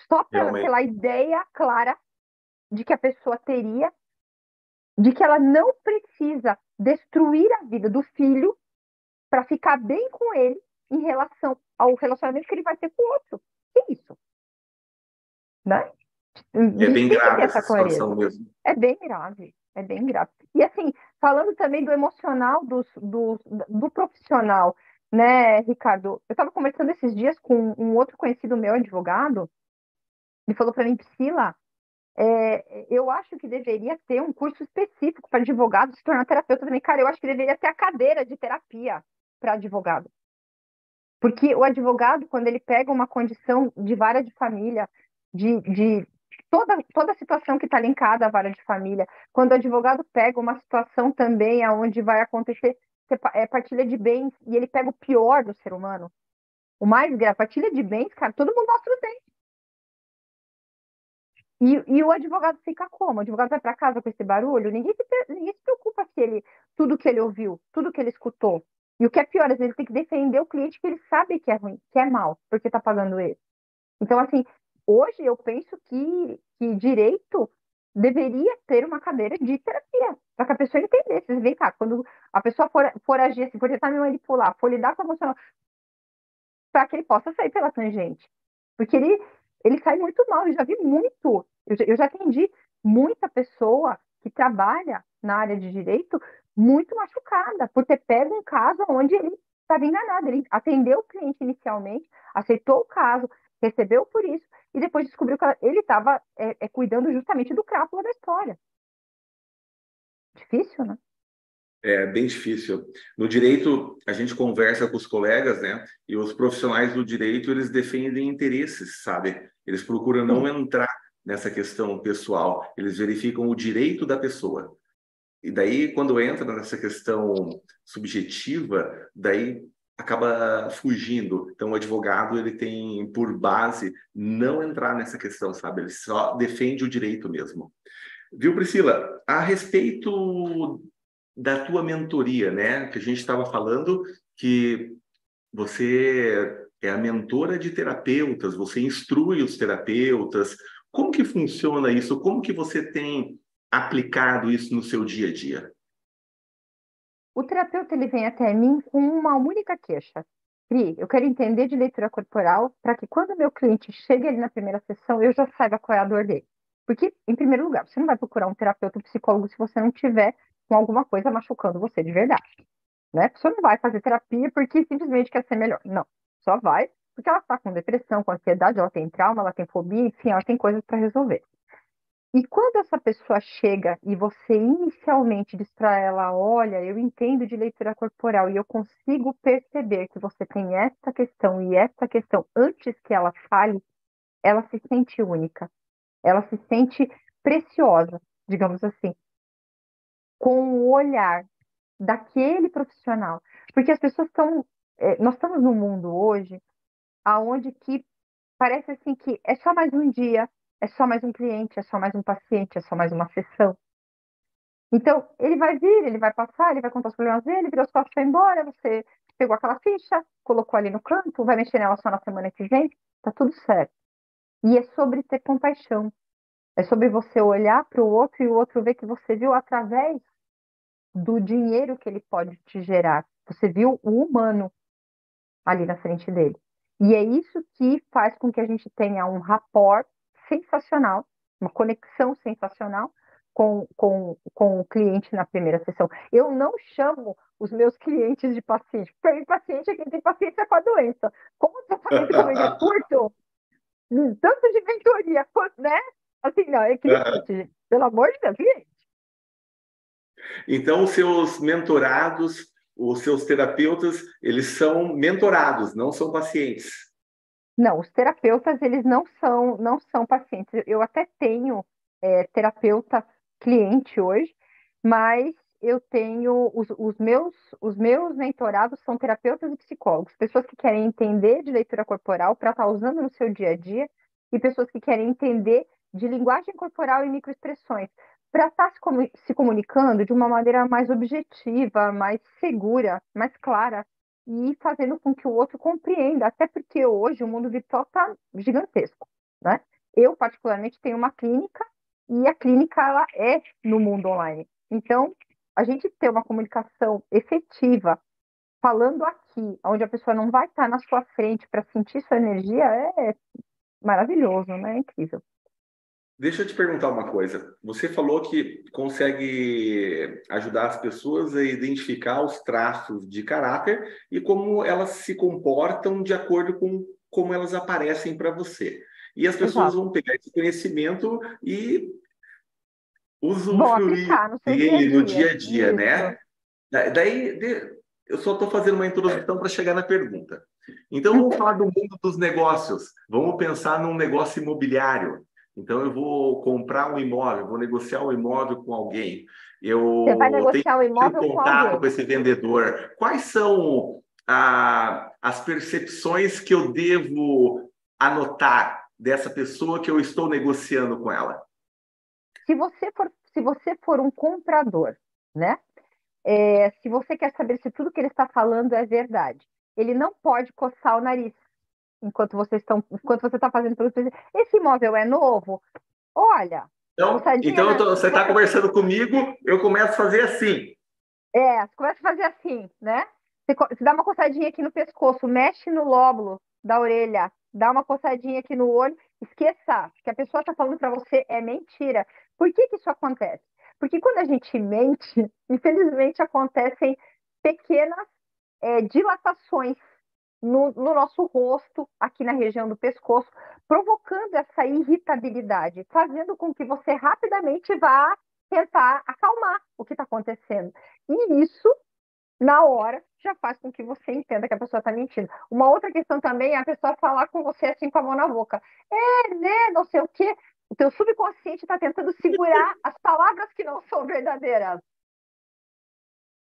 Só pela, pela ideia clara de que a pessoa teria, de que ela não precisa destruir a vida do filho para ficar bem com ele em relação ao relacionamento que ele vai ter com o outro. Que isso? Né? É bem grave essa situação mesmo. É bem grave, é bem grave. E assim, falando também do emocional do, do, do profissional, né, Ricardo? Eu estava conversando esses dias com um outro conhecido meu, advogado, ele falou para mim, Priscila, é, eu acho que deveria ter um curso específico para advogado se tornar terapeuta também. Cara, eu acho que deveria ter a cadeira de terapia para advogado. Porque o advogado, quando ele pega uma condição de vara de família, de, de toda, toda situação que está linkada à vara de família, quando o advogado pega uma situação também onde vai acontecer é, partilha de bens e ele pega o pior do ser humano, o mais grave, partilha de bens, cara, todo mundo mostra os dentes. E, e o advogado fica como? O advogado vai para casa com esse barulho? Ninguém se, ninguém se preocupa se ele, tudo que ele ouviu, tudo que ele escutou. E o que é pior, às vezes ele tem que defender o cliente que ele sabe que é ruim, que é mal, porque está pagando ele. Então, assim, hoje eu penso que, que direito deveria ter uma cadeira de terapia, para que a pessoa entendesse. Vem cá, quando a pessoa for, for agir assim, for tentar me manipular, for lidar com a emocional, para que ele possa sair pela tangente. Porque ele, ele sai muito mal. Eu já vi muito, eu já, eu já atendi muita pessoa que trabalha na área de direito muito machucada por ter pego um caso onde ele estava enganado. Ele atendeu o cliente inicialmente, aceitou o caso, recebeu por isso e depois descobriu que ele estava é, é, cuidando justamente do crápula da história. Difícil, né? É bem difícil. No direito, a gente conversa com os colegas, né? E os profissionais do direito, eles defendem interesses, sabe? Eles procuram não Sim. entrar nessa questão pessoal, eles verificam o direito da pessoa. E daí, quando entra nessa questão subjetiva, daí acaba fugindo. Então, o advogado ele tem por base não entrar nessa questão, sabe? Ele só defende o direito mesmo. Viu, Priscila? A respeito da tua mentoria, né? Que a gente estava falando que você é a mentora de terapeutas, você instrui os terapeutas. Como que funciona isso? Como que você tem aplicado isso no seu dia a dia? O terapeuta ele vem até mim com uma única queixa. Pri, eu quero entender de leitura corporal para que quando meu cliente chegue ali na primeira sessão, eu já saiba qual é a dor dele. Porque, em primeiro lugar, você não vai procurar um terapeuta ou psicólogo se você não tiver com alguma coisa machucando você de verdade. Né? Você não vai fazer terapia porque simplesmente quer ser melhor. Não. Só vai porque ela está com depressão, com ansiedade, ela tem trauma, ela tem fobia, enfim, ela tem coisas para resolver. E quando essa pessoa chega e você inicialmente diz para ela: Olha, eu entendo de leitura corporal e eu consigo perceber que você tem esta questão e esta questão antes que ela fale, ela se sente única, ela se sente preciosa, digamos assim, com o olhar daquele profissional. Porque as pessoas estão. É, nós estamos num mundo hoje aonde que parece assim que é só mais um dia, é só mais um cliente, é só mais um paciente, é só mais uma sessão. Então, ele vai vir, ele vai passar, ele vai contar os problemas dele, virou as costas foi embora, você pegou aquela ficha, colocou ali no canto, vai mexer nela só na semana que vem, tá tudo certo. E é sobre ter compaixão. É sobre você olhar para o outro e o outro ver que você viu através do dinheiro que ele pode te gerar. Você viu o humano ali na frente dele. E é isso que faz com que a gente tenha um rapport sensacional, uma conexão sensacional com, com, com o cliente na primeira sessão. Eu não chamo os meus clientes de paciente, porque paciente é quem tem paciência com a doença. Como o tratamento também é curto, tanto de mentoria quanto, né? Assim, não, é cliente, pelo amor de Deus, cliente. Então, os seus mentorados, os seus terapeutas, eles são mentorados, não são pacientes. Não, os terapeutas, eles não são, não são pacientes. Eu até tenho é, terapeuta cliente hoje, mas eu tenho os, os, meus os meus mentorados são terapeutas e psicólogos, pessoas que querem entender de leitura corporal para estar tá usando no seu dia a dia e pessoas que querem entender de linguagem corporal e microexpressões para estar tá se, se comunicando de uma maneira mais objetiva, mais segura, mais clara e fazendo com que o outro compreenda, até porque hoje o mundo virtual está gigantesco, né? Eu particularmente tenho uma clínica e a clínica ela é no mundo online. Então, a gente ter uma comunicação efetiva, falando aqui, onde a pessoa não vai estar na sua frente para sentir sua energia, é maravilhoso, né? É incrível. Deixa eu te perguntar uma coisa. Você falou que consegue ajudar as pessoas a identificar os traços de caráter e como elas se comportam de acordo com como elas aparecem para você. E as pessoas Exato. vão pegar esse conhecimento e usufruir dele no dia a dia, né? Daí, eu só estou fazendo uma introdução para chegar na pergunta. Então, vamos falar do mundo dos negócios. Vamos pensar num negócio imobiliário. Então, eu vou comprar um imóvel, vou negociar um imóvel com alguém. Eu Você vai negociar o imóvel com contato com, com esse vendedor. Quais são ah, as percepções que eu devo anotar dessa pessoa que eu estou negociando com ela? Se você for, se você for um comprador, né? É, se você quer saber se tudo que ele está falando é verdade, ele não pode coçar o nariz enquanto vocês estão, enquanto você está fazendo tudo. Esse imóvel é novo? Olha. Então, então tô, você está conversando comigo, eu começo a fazer assim. É, você começa a fazer assim, né? Você, você dá uma coçadinha aqui no pescoço, mexe no lóbulo da orelha, dá uma coçadinha aqui no olho, esqueça que a pessoa está falando para você é mentira. Por que, que isso acontece? Porque quando a gente mente, infelizmente acontecem pequenas é, dilatações no, no, nosso rosto, aqui na região do pescoço, provocando essa irritabilidade, fazendo com que você rapidamente vá tentar acalmar o que está acontecendo. E isso, na hora, já faz com que você entenda que a pessoa está mentindo. Uma outra questão também é a pessoa falar com você assim com a mão na boca. É, né, não sei o quê o teu subconsciente está tentando segurar as palavras que não são verdadeiras.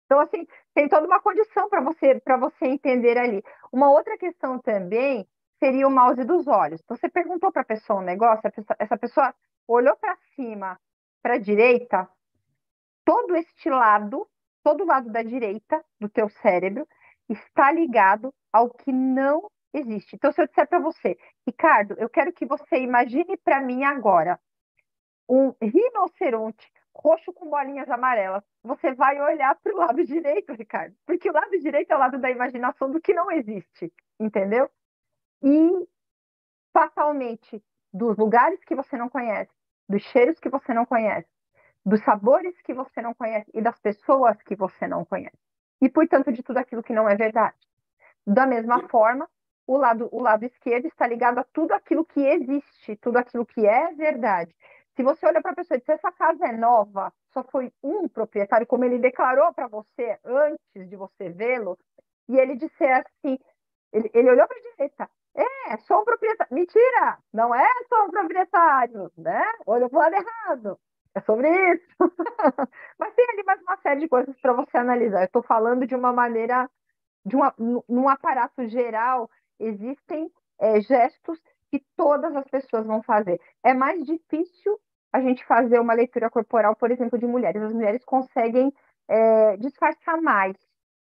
Então, assim, tem toda uma condição para você, para você entender ali. Uma outra questão também seria o mouse dos olhos. Você perguntou para a pessoa um negócio, essa pessoa olhou para cima, para a direita, todo este lado, todo lado da direita do teu cérebro está ligado ao que não existe. Então, se eu disser para você, Ricardo, eu quero que você imagine para mim agora um rinoceronte roxo com bolinhas amarelas. Você vai olhar para o lado direito, Ricardo, porque o lado direito é o lado da imaginação do que não existe, entendeu? E fatalmente dos lugares que você não conhece, dos cheiros que você não conhece, dos sabores que você não conhece e das pessoas que você não conhece. E, portanto, de tudo aquilo que não é verdade. Da mesma forma, o lado, o lado esquerdo está ligado a tudo aquilo que existe, tudo aquilo que é verdade. Se você olha para a pessoa e diz, essa casa é nova, só foi um proprietário, como ele declarou para você antes de você vê-lo, e ele disser assim, ele, ele olhou para a direita, é, só um proprietário. Mentira, não é só um proprietário, né? Olhou para o lado errado. É sobre isso. Mas tem ali mais uma série de coisas para você analisar. Eu estou falando de uma maneira, de uma, num aparato geral existem é, gestos que todas as pessoas vão fazer. É mais difícil a gente fazer uma leitura corporal, por exemplo, de mulheres. As mulheres conseguem é, disfarçar mais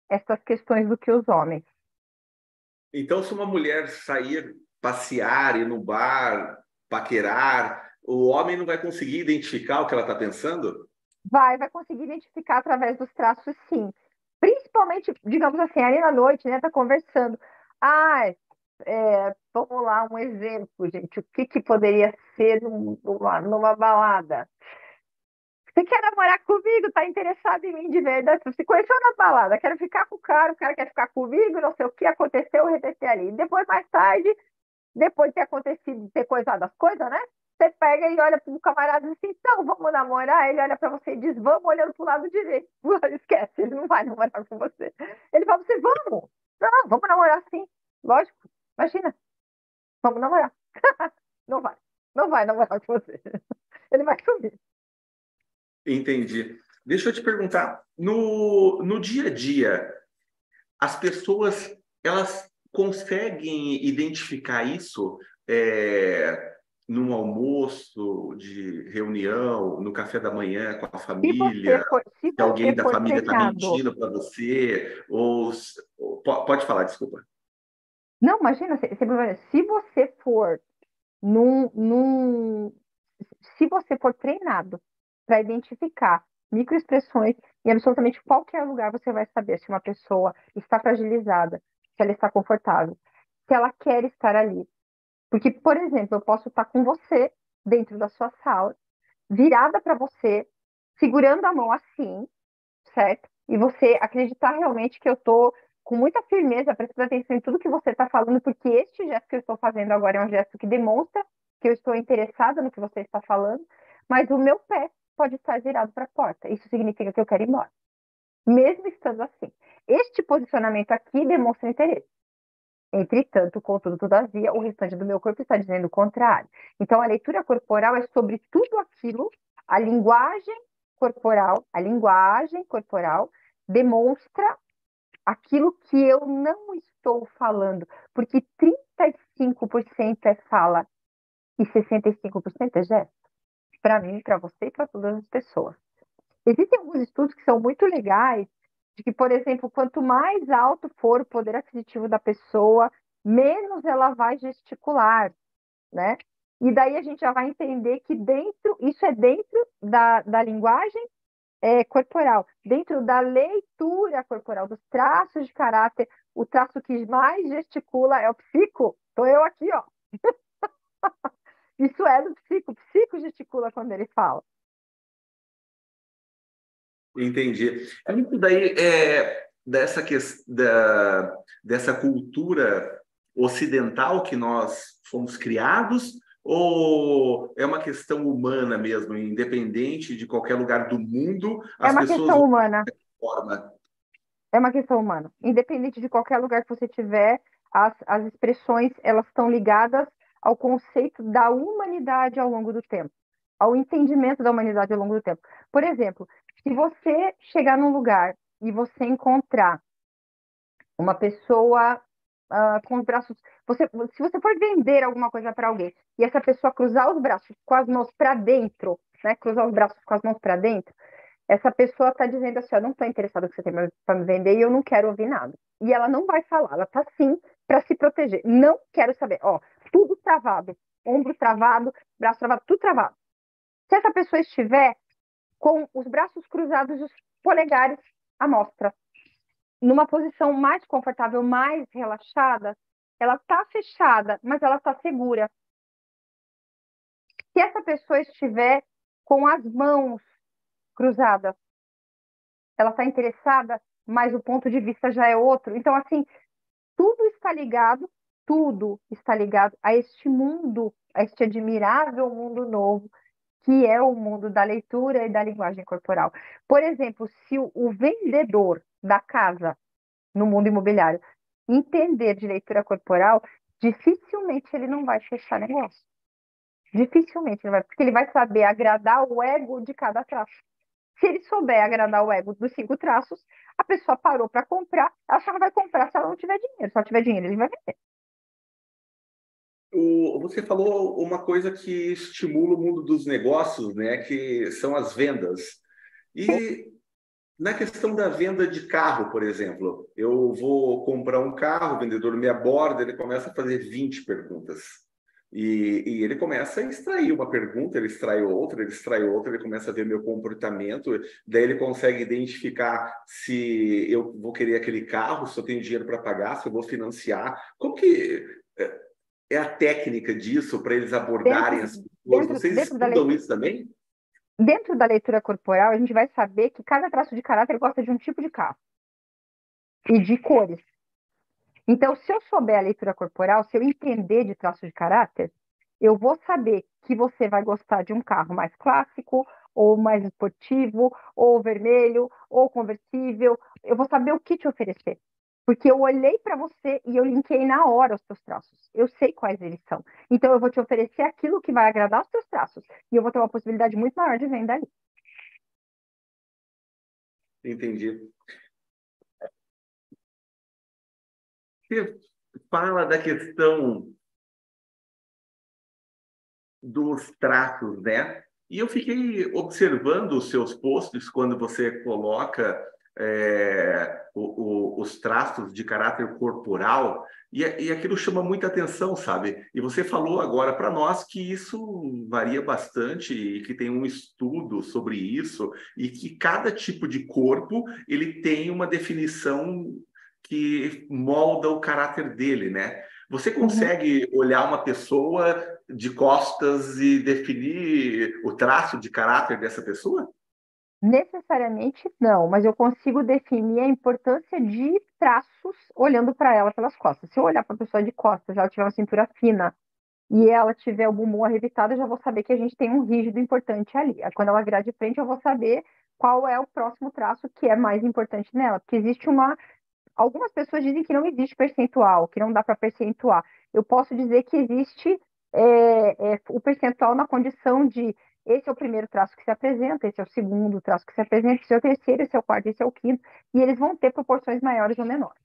essas questões do que os homens. Então, se uma mulher sair passear, ir no bar, paquerar, o homem não vai conseguir identificar o que ela está pensando? Vai, vai conseguir identificar através dos traços, sim. Principalmente, digamos assim, ali na noite, né? Tá conversando. Ah, é, vamos lá, um exemplo, gente. O que, que poderia ser numa, numa balada? Você quer namorar comigo? Tá interessado em mim de verdade? Você conheceu na balada, quero ficar com o cara, o cara quer ficar comigo, não sei o que aconteceu, repetir ali. Depois, mais tarde, depois de ter acontecido, ter coisado as coisas, né? Você pega e olha para o camarada e diz assim, então, vamos namorar? Ele olha para você e diz, vamos, olhando para o lado direito. Esquece, ele não vai namorar com você. Ele fala para você, vamos. Não, vamos namorar sim. Lógico, imagina. Vamos namorar. não vai. Não vai namorar com você. Ele vai subir. Entendi. Deixa eu te perguntar, no, no dia a dia, as pessoas, elas conseguem identificar isso é, num almoço de reunião, no café da manhã com a família, se, for, se alguém da família está mentindo para você, ou, ou, pode falar, desculpa. Não, imagina, se, se você for num, num, se você for treinado para identificar microexpressões em absolutamente qualquer lugar você vai saber se uma pessoa está fragilizada, se ela está confortável, se ela quer estar ali. Porque, por exemplo, eu posso estar com você dentro da sua sala, virada para você, segurando a mão assim, certo? E você acreditar realmente que eu estou com muita firmeza, prestando atenção em tudo que você está falando, porque este gesto que eu estou fazendo agora é um gesto que demonstra que eu estou interessada no que você está falando, mas o meu pé pode estar virado para a porta. Isso significa que eu quero ir embora. Mesmo estando assim. Este posicionamento aqui demonstra interesse. Entretanto, contudo, todavia, o restante do meu corpo está dizendo o contrário. Então, a leitura corporal é sobre tudo aquilo, a linguagem corporal, a linguagem corporal demonstra aquilo que eu não estou falando, porque 35% é fala e 65% é gesto para mim, para você e para todas as pessoas. Existem alguns estudos que são muito legais, de que, por exemplo, quanto mais alto for o poder aquisitivo da pessoa, menos ela vai gesticular, né? E daí a gente já vai entender que dentro, isso é dentro da, da linguagem é, corporal, dentro da leitura corporal, dos traços de caráter, o traço que mais gesticula é o psico. Estou eu aqui, ó. Isso é do psico. O psico gesticula quando ele fala. Entendi. É muito daí é, dessa, da, dessa cultura ocidental que nós fomos criados ou é uma questão humana mesmo, independente de qualquer lugar do mundo? é uma questão humana. Forma. É uma questão humana. Independente de qualquer lugar que você tiver, as, as expressões elas estão ligadas ao conceito da humanidade ao longo do tempo, ao entendimento da humanidade ao longo do tempo. Por exemplo, se você chegar num lugar e você encontrar uma pessoa uh, com os braços, você, se você for vender alguma coisa para alguém e essa pessoa cruzar os braços com as mãos para dentro, né, cruzar os braços com as mãos para dentro, essa pessoa está dizendo assim, eu não estou interessada no que você tem para me vender e eu não quero ouvir nada. E ela não vai falar, ela está sim para se proteger. Não quero saber. Ó, tudo travado, ombro travado, braço travado, tudo travado. Se essa pessoa estiver com os braços cruzados e os polegares à mostra, numa posição mais confortável, mais relaxada, ela está fechada, mas ela está segura. Se essa pessoa estiver com as mãos cruzadas, ela está interessada, mas o ponto de vista já é outro. Então, assim, tudo está ligado tudo está ligado a este mundo, a este admirável mundo novo, que é o mundo da leitura e da linguagem corporal. Por exemplo, se o vendedor da casa no mundo imobiliário entender de leitura corporal, dificilmente ele não vai fechar negócio. Dificilmente ele vai, porque ele vai saber agradar o ego de cada traço. Se ele souber agradar o ego dos cinco traços, a pessoa parou para comprar, ela só não vai comprar se ela não tiver dinheiro. Se ela tiver dinheiro, ele vai vender o, você falou uma coisa que estimula o mundo dos negócios, né? Que são as vendas. E na questão da venda de carro, por exemplo, eu vou comprar um carro, o vendedor me aborda, ele começa a fazer 20 perguntas. E, e, ele começa a extrair uma pergunta, ele extrai outra, ele extrai outra, ele começa a ver meu comportamento, daí ele consegue identificar se eu vou querer aquele carro, se eu tenho dinheiro para pagar, se eu vou financiar. Como que é, é a técnica disso para eles abordarem dentro, as pessoas? Dentro, Vocês dentro estudam isso também? Dentro da leitura corporal, a gente vai saber que cada traço de caráter gosta de um tipo de carro e de cores. Então, se eu souber a leitura corporal, se eu entender de traço de caráter, eu vou saber que você vai gostar de um carro mais clássico, ou mais esportivo, ou vermelho, ou conversível. Eu vou saber o que te oferecer. Porque eu olhei para você e eu linkei na hora os teus traços. Eu sei quais eles são. Então, eu vou te oferecer aquilo que vai agradar os teus traços. E eu vou ter uma possibilidade muito maior de venda ali. Entendi. Você fala da questão dos traços, né? E eu fiquei observando os seus posts quando você coloca é, o, o, os traços de caráter corporal e, e aquilo chama muita atenção, sabe? E você falou agora para nós que isso varia bastante e que tem um estudo sobre isso e que cada tipo de corpo ele tem uma definição que molda o caráter dele, né? Você uhum. consegue uhum. olhar uma pessoa de costas e definir o traço de caráter dessa pessoa? Necessariamente não, mas eu consigo definir a importância de traços olhando para ela pelas costas. Se eu olhar para a pessoa de costas, ela tiver uma cintura fina e ela tiver o bumbum arrebitado, eu já vou saber que a gente tem um rígido importante ali. Quando ela virar de frente, eu vou saber qual é o próximo traço que é mais importante nela, porque existe uma Algumas pessoas dizem que não existe percentual, que não dá para percentuar. Eu posso dizer que existe é, é, o percentual na condição de esse é o primeiro traço que se apresenta, esse é o segundo traço que se apresenta, esse é o terceiro, esse é o quarto, esse é o quinto, e eles vão ter proporções maiores ou menores.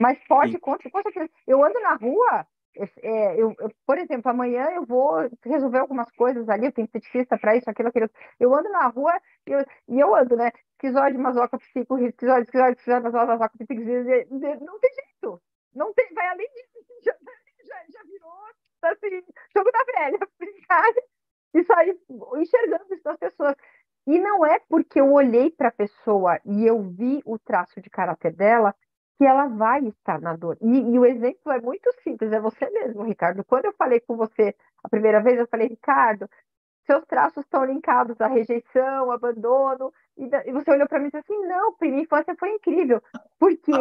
Mas pode, com certeza, eu ando na rua, é, eu, eu, por exemplo, amanhã eu vou resolver algumas coisas ali, eu tenho esteticista para isso, aquilo, aquilo. Eu ando na rua e eu, e eu ando, né? Esquizoide, masoca, psico, esquizoide, esquizoide, esquizoide, masoca, masoca, psico, não tem jeito. Não tem, vai além disso, já, já, já virou, assim, jogo da velha, brincar e sair enxergando isso das pessoas. E não é porque eu olhei para a pessoa e eu vi o traço de caráter dela que ela vai estar na dor. E, e, o exemplo é muito simples, é você mesmo, Ricardo. Quando eu falei com você a primeira vez, eu falei, Ricardo, seus traços estão linkados à rejeição, abandono, e, e você olhou para mim e disse assim, não, minha infância foi incrível, porque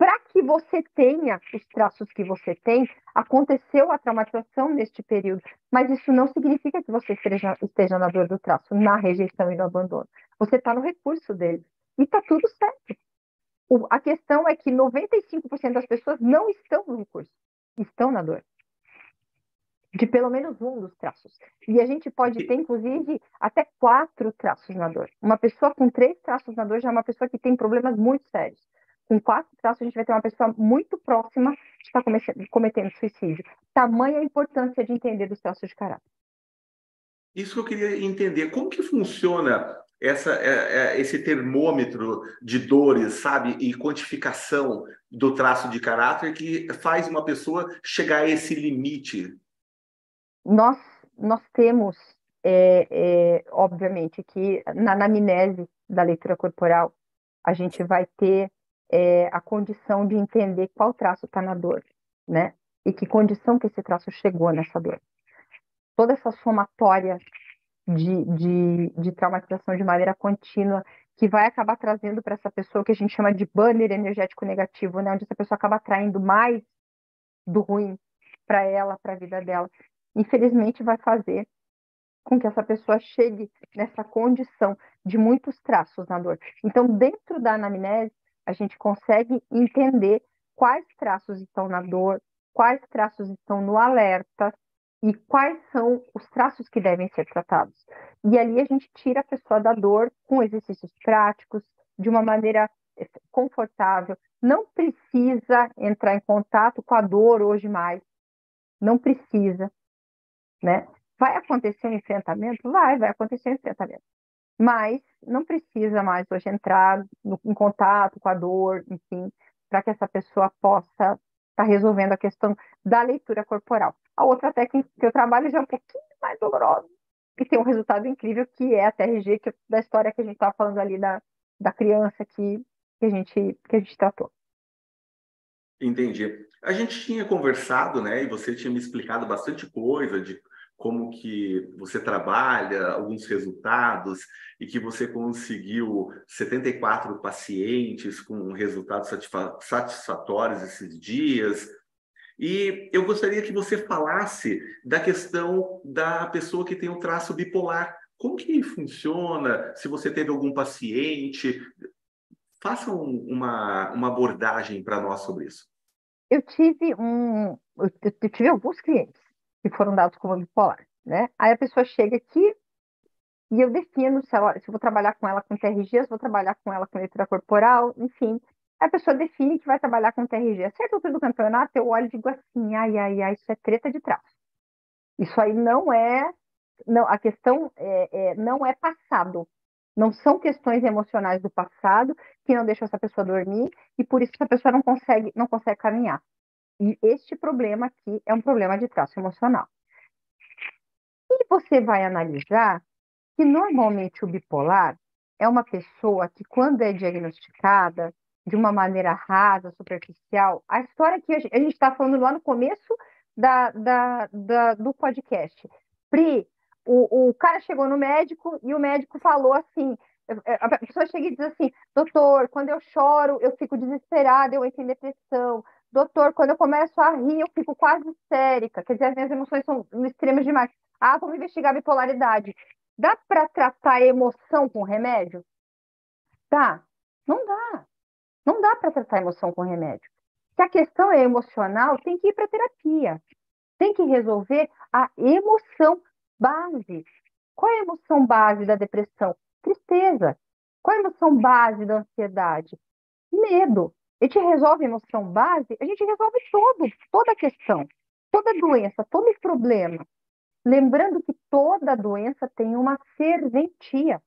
para que você tenha os traços que você tem, aconteceu a traumatização neste período, mas isso não significa que você esteja, esteja na dor do traço, na rejeição e no abandono. Você está no recurso dele. E está tudo certo. O, a questão é que 95% das pessoas não estão no recurso, estão na dor. De pelo menos um dos traços. E a gente pode ter, inclusive, até quatro traços na dor. Uma pessoa com três traços na dor já é uma pessoa que tem problemas muito sérios. Com quatro traços, a gente vai ter uma pessoa muito próxima de estar cometendo suicídio. Tamanha a importância de entender os traços de caráter. Isso que eu queria entender. Como que funciona essa, é, é, esse termômetro de dores, sabe, e quantificação do traço de caráter que faz uma pessoa chegar a esse limite? Nós, nós temos, é, é, obviamente, que na anamnese da leitura corporal, a gente vai ter é, a condição de entender qual traço está na dor, né? E que condição que esse traço chegou nessa dor. Toda essa somatória de, de, de traumatização de maneira contínua, que vai acabar trazendo para essa pessoa o que a gente chama de banner energético negativo, né? onde essa pessoa acaba atraindo mais do ruim para ela, para a vida dela. Infelizmente, vai fazer com que essa pessoa chegue nessa condição de muitos traços na dor. Então, dentro da anamnese, a gente consegue entender quais traços estão na dor, quais traços estão no alerta, e quais são os traços que devem ser tratados. E ali a gente tira a pessoa da dor com exercícios práticos, de uma maneira eh, confortável. Não precisa entrar em contato com a dor hoje mais. Não precisa, né? Vai acontecer um enfrentamento? Vai, vai acontecer um enfrentamento. Mas não precisa mais hoje entrar no, em contato com a dor, enfim, para que essa pessoa possa está resolvendo a questão da leitura corporal. A outra técnica que eu trabalho já é um pouquinho mais dolorosa e tem um resultado incrível, que é a TRG, que, é da história que a gente estava falando ali da, da criança que, que, a gente, que a gente tratou. Entendi. A gente tinha conversado, né, e você tinha me explicado bastante coisa de como que você trabalha, alguns resultados, e que você conseguiu 74 pacientes com resultados satisfatórios esses dias. E eu gostaria que você falasse da questão da pessoa que tem o um traço bipolar. Como que funciona? Se você teve algum paciente, faça um, uma, uma abordagem para nós sobre isso. Eu tive um, eu tive alguns clientes que foram dados como bipolar, né? Aí a pessoa chega aqui e eu defino se, ela, se eu vou trabalhar com ela com TRG, se vou trabalhar com ela com leitura corporal, enfim. A pessoa define que vai trabalhar com TRG. A certa altura do campeonato, eu olho e digo assim, ai, ai, ai, isso é treta de traço. Isso aí não é, não, a questão é, é, não é passado. Não são questões emocionais do passado que não deixam essa pessoa dormir e por isso essa pessoa não consegue, não consegue caminhar. E este problema aqui é um problema de traço emocional. E você vai analisar que normalmente o bipolar é uma pessoa que, quando é diagnosticada de uma maneira rasa, superficial, a história que a gente está falando lá no começo da, da, da, do podcast. Pri, o, o cara chegou no médico e o médico falou assim: a pessoa chega e diz assim, doutor, quando eu choro, eu fico desesperada, eu entro em depressão. Doutor, quando eu começo a rir, eu fico quase histérica. Quer dizer, as minhas emoções são extremas demais. Ah, vamos investigar a bipolaridade. Dá para tratar a emoção com remédio? Dá. Não dá. Não dá para tratar a emoção com remédio. Se a questão é emocional, tem que ir para terapia. Tem que resolver a emoção base. Qual é a emoção base da depressão? Tristeza. Qual é a emoção base da ansiedade? Medo a gente resolve a emoção base, a gente resolve todo, toda a questão, toda doença, todo problema. Lembrando que toda doença tem uma serventia.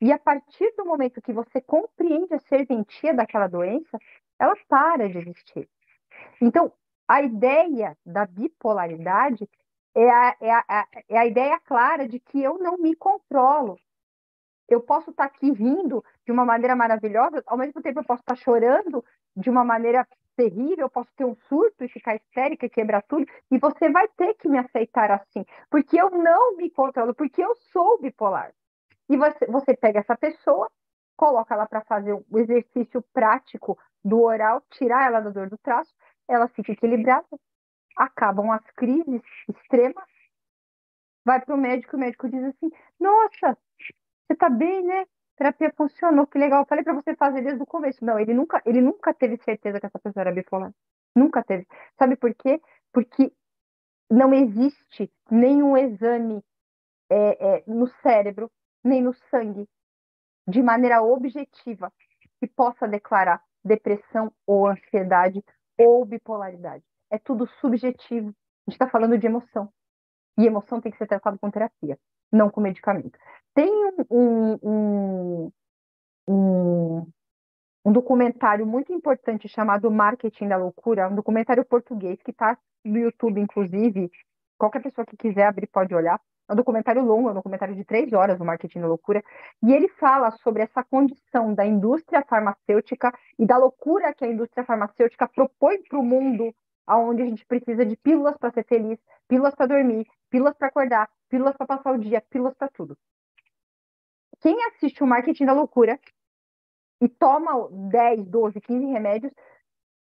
E a partir do momento que você compreende a serventia daquela doença, ela para de existir. Então, a ideia da bipolaridade é a, é a, é a ideia clara de que eu não me controlo, eu posso estar aqui rindo de uma maneira maravilhosa, ao mesmo tempo eu posso estar chorando de uma maneira terrível, eu posso ter um surto e ficar histérica e quebrar tudo, e você vai ter que me aceitar assim, porque eu não me controlo, porque eu sou bipolar. E você, você pega essa pessoa, coloca ela para fazer o exercício prático do oral, tirar ela da dor do traço, ela fica equilibrada, acabam as crises extremas, vai para o médico, o médico diz assim: Nossa, você tá bem, né? Terapia funcionou, que legal. Eu falei para você fazer desde o começo. Não, ele nunca, ele nunca teve certeza que essa pessoa era bipolar. Nunca teve. Sabe por quê? Porque não existe nenhum exame é, é, no cérebro, nem no sangue, de maneira objetiva, que possa declarar depressão ou ansiedade ou bipolaridade. É tudo subjetivo. A gente está falando de emoção. E emoção tem que ser tratada com terapia, não com medicamento. Tem um, um, um, um documentário muito importante chamado Marketing da Loucura, um documentário português que está no YouTube, inclusive. Qualquer pessoa que quiser abrir pode olhar. É um documentário longo, é um documentário de três horas, o Marketing da Loucura, e ele fala sobre essa condição da indústria farmacêutica e da loucura que a indústria farmacêutica propõe para o mundo, onde a gente precisa de pílulas para ser feliz, pílulas para dormir, pílulas para acordar, pílulas para passar o dia, pílulas para tudo quem assiste o Marketing da Loucura e toma 10, 12, 15 remédios,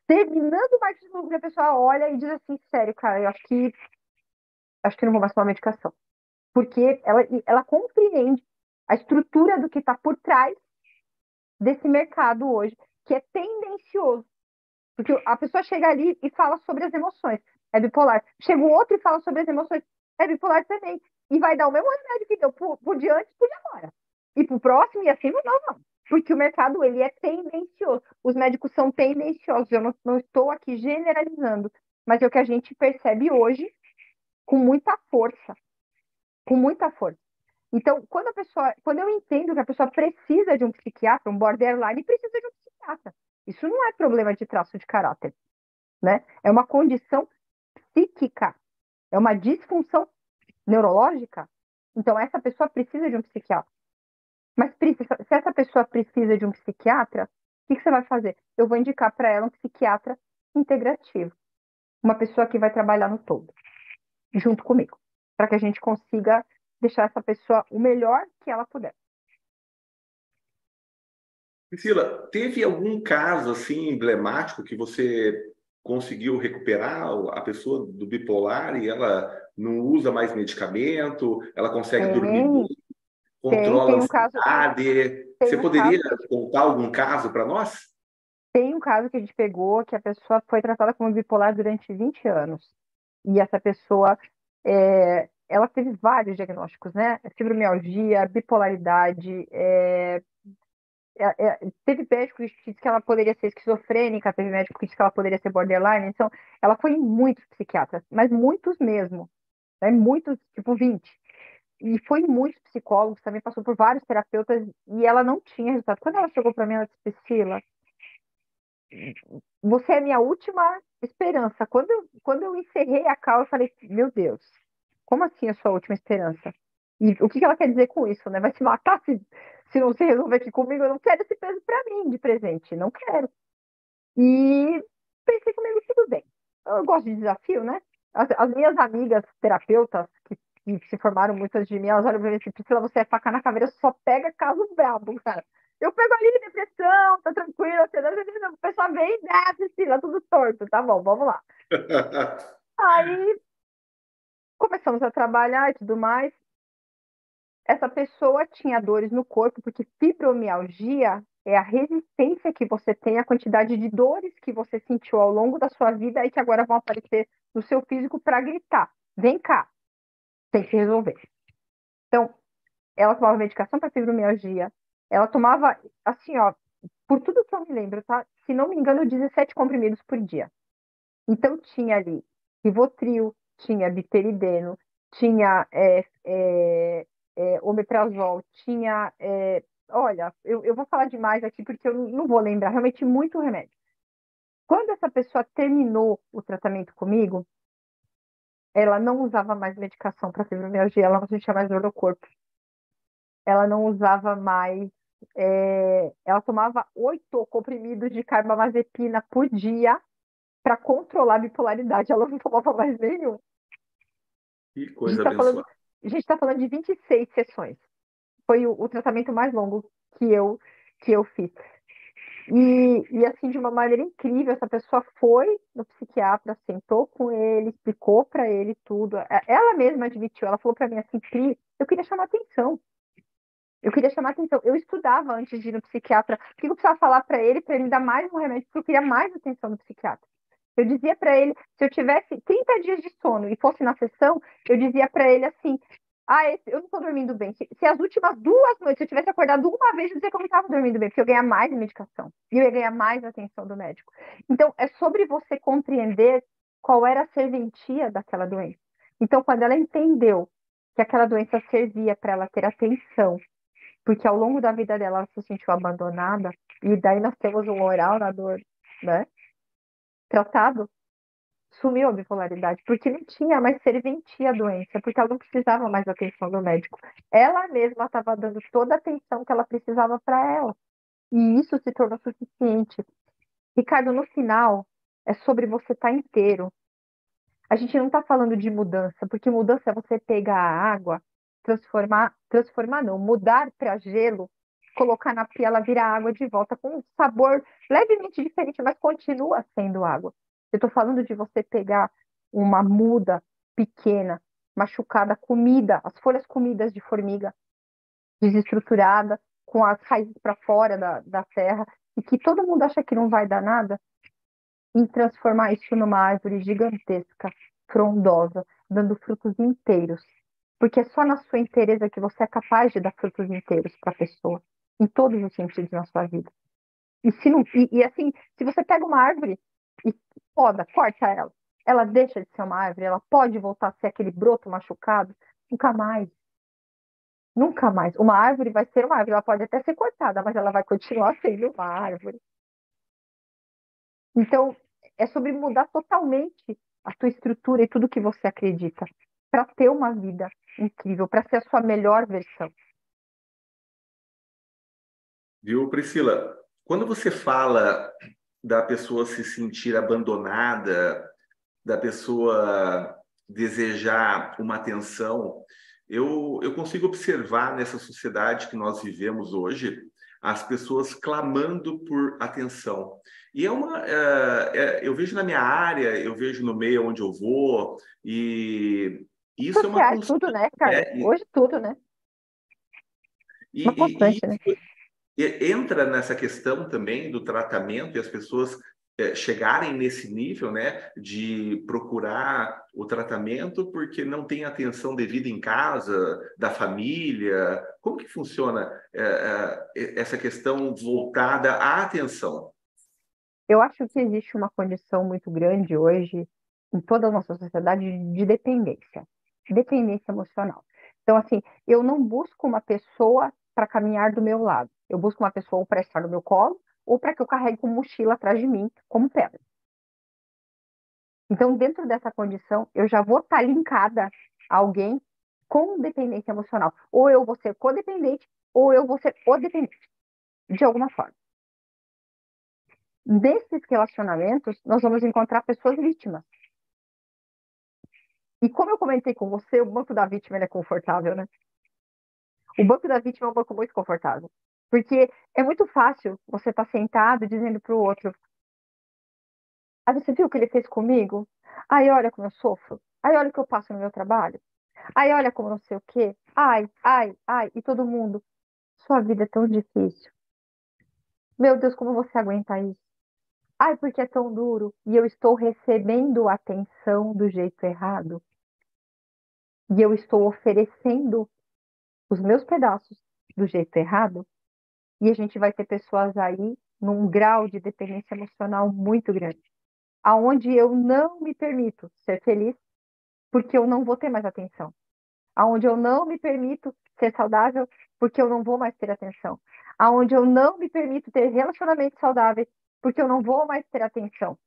terminando o Marketing da Loucura, a pessoa olha e diz assim, sério, cara, eu acho que acho que não vou mais tomar medicação. Porque ela, ela compreende a estrutura do que está por trás desse mercado hoje, que é tendencioso. Porque a pessoa chega ali e fala sobre as emoções, é bipolar. Chega o outro e fala sobre as emoções, é bipolar também. E vai dar o mesmo remédio que deu por, por diante por agora e para o próximo e assim não, não. Porque o mercado ele é tendencioso. Os médicos são tendenciosos. Eu não, não estou aqui generalizando, mas é o que a gente percebe hoje com muita força. Com muita força. Então, quando a pessoa, quando eu entendo que a pessoa precisa de um psiquiatra, um borderline, precisa de um psiquiatra. Isso não é problema de traço de caráter. né? É uma condição psíquica, é uma disfunção neurológica. Então, essa pessoa precisa de um psiquiatra. Mas se essa pessoa precisa de um psiquiatra, o que você vai fazer? Eu vou indicar para ela um psiquiatra integrativo, uma pessoa que vai trabalhar no todo, junto comigo, para que a gente consiga deixar essa pessoa o melhor que ela puder. Priscila, teve algum caso assim emblemático que você conseguiu recuperar a pessoa do bipolar e ela não usa mais medicamento, ela consegue tem, dormir controla tem, um a ansiedade. Caso, você poderia caso, contar algum caso para nós? Tem um caso que a gente pegou que a pessoa foi tratada como bipolar durante 20 anos. E essa pessoa, é, ela teve vários diagnósticos, né? Fibromialgia, bipolaridade, é, é, é, teve médico que disse que ela poderia ser esquizofrênica, teve médico que disse que ela poderia ser borderline, então ela foi em muitos psiquiatras, mas muitos mesmo, né? muitos, tipo 20. E foi em muitos psicólogos, também passou por vários terapeutas e ela não tinha resultado. Quando ela chegou para mim, ela disse, Priscila, você é minha última esperança. Quando eu, quando eu encerrei a cal, eu falei, meu Deus, como assim a sua última esperança? E o que ela quer dizer com isso, né? Vai se matar se, se não se resolver aqui comigo? Eu não quero esse peso para mim de presente, não quero. E pensei comigo, tudo bem. Eu gosto de desafio, né? As, as minhas amigas terapeutas, que, que, se formaram muitas de mim, elas olham pra mim dizem, Priscila, você é faca na caveira, só pega caso brabo, cara. Eu pego ali depressão, tá tranquilo, o pessoal vem né, Priscila, tudo torto, tá bom, vamos lá. Aí começamos a trabalhar e tudo mais essa pessoa tinha dores no corpo, porque fibromialgia é a resistência que você tem à quantidade de dores que você sentiu ao longo da sua vida e que agora vão aparecer no seu físico para gritar: vem cá, tem que resolver. Então, ela tomava medicação para fibromialgia, ela tomava, assim, ó, por tudo que eu me lembro, tá? Se não me engano, 17 comprimidos por dia. Então, tinha ali Rivotril, tinha Biperideno, tinha é, é, é, omeprazol, tinha. É, olha, eu, eu vou falar demais aqui porque eu não vou lembrar, realmente muito remédio. Quando essa pessoa terminou o tratamento comigo, ela não usava mais medicação para fibromialgia, ela não sentia mais dor no corpo. Ela não usava mais. É, ela tomava oito comprimidos de carbamazepina por dia para controlar a bipolaridade. Ela não tomava mais nenhum. Que coisa tá abençoada. Falando, a gente está falando de 26 sessões. Foi o, o, tratamento mais longo que eu, que eu fiz. E, e, assim, de uma maneira incrível, essa pessoa foi no psiquiatra, sentou com ele, explicou para ele tudo. Ela mesma admitiu, ela falou para mim assim, Pri, eu queria chamar atenção. Eu queria chamar atenção. Eu estudava antes de ir no psiquiatra. O que eu precisava falar para ele, para ele me dar mais um remédio, porque eu queria mais atenção do psiquiatra. Eu dizia para ele, se eu tivesse 30 dias de sono e fosse na sessão, eu dizia para ele assim: ah, esse, eu não estou dormindo bem. Se, se, as últimas duas noites eu tivesse acordado uma vez, eu dizia que eu não estava dormindo bem, porque eu ganhar mais medicação e eu ia ganhar mais atenção do médico. Então, é sobre você compreender qual era a serventia daquela doença. Então, quando ela entendeu que aquela doença servia para ela ter atenção, porque ao longo da vida dela ela se sentiu abandonada, e daí nós temos um oral na dor, né? Tratado, sumiu a bipolaridade, porque não tinha mais serventia a doença, porque ela não precisava mais da atenção do médico. Ela mesma estava dando toda a atenção que ela precisava para ela. E isso se tornou suficiente. Ricardo, no final, é sobre você estar tá inteiro. A gente não está falando de mudança, porque mudança é você pegar a água, transformar, transformar não, mudar para gelo colocar na pia, ela vira água de volta com um sabor levemente diferente, mas continua sendo água. Eu estou falando de você pegar uma muda pequena, machucada, comida, as folhas comidas de formiga, desestruturada, com as raízes para fora da, da terra, e que todo mundo acha que não vai dar nada, e transformar isso numa árvore gigantesca, frondosa, dando frutos inteiros. Porque é só na sua inteireza que você é capaz de dar frutos inteiros para a pessoa em todos os sentidos na sua vida. E, se não, e, e, assim, se você pega uma árvore e poda, corta ela, ela deixa de ser uma árvore, ela pode voltar a ser aquele broto machucado? Nunca mais. Nunca mais. Uma árvore vai ser uma árvore, ela pode até ser cortada, mas ela vai continuar sendo uma árvore. Então, é sobre mudar totalmente a tua estrutura e tudo que você acredita para ter uma vida incrível, para ser a sua melhor versão. Viu, Priscila? Quando você fala da pessoa se sentir abandonada, da pessoa desejar uma atenção, eu, eu consigo observar nessa sociedade que nós vivemos hoje as pessoas clamando por atenção. E é uma, é, é, eu vejo na minha área, eu vejo no meio onde eu vou, e isso Porque é uma tudo, né, cara? É. Hoje tudo, né? E, uma constante, e, né? Entra nessa questão também do tratamento e as pessoas é, chegarem nesse nível, né, de procurar o tratamento porque não tem atenção devida em casa, da família. Como que funciona é, é, essa questão voltada à atenção? Eu acho que existe uma condição muito grande hoje em toda a nossa sociedade de dependência, dependência emocional. Então, assim, eu não busco uma pessoa para caminhar do meu lado. Eu busco uma pessoa para estar no meu colo ou para que eu carregue com mochila atrás de mim, como pedra. Então, dentro dessa condição, eu já vou estar linkada a alguém com dependência emocional. Ou eu vou ser codependente, ou eu vou ser o dependente, de alguma forma. Nesses relacionamentos, nós vamos encontrar pessoas vítimas. E como eu comentei com você, o banco da vítima é confortável, né? O banco da vítima é um banco muito confortável. Porque é muito fácil você estar tá sentado dizendo para o outro: Ah, você viu o que ele fez comigo? Ai, olha como eu sofro. Ai, olha o que eu passo no meu trabalho. Ai, olha como não sei o quê. Ai, ai, ai. E todo mundo. Sua vida é tão difícil. Meu Deus, como você aguenta isso? Ai, porque é tão duro. E eu estou recebendo atenção do jeito errado. E eu estou oferecendo os meus pedaços do jeito errado, e a gente vai ter pessoas aí num grau de dependência emocional muito grande, aonde eu não me permito ser feliz, porque eu não vou ter mais atenção, aonde eu não me permito ser saudável, porque eu não vou mais ter atenção, aonde eu não me permito ter relacionamentos saudáveis, porque eu não vou mais ter atenção.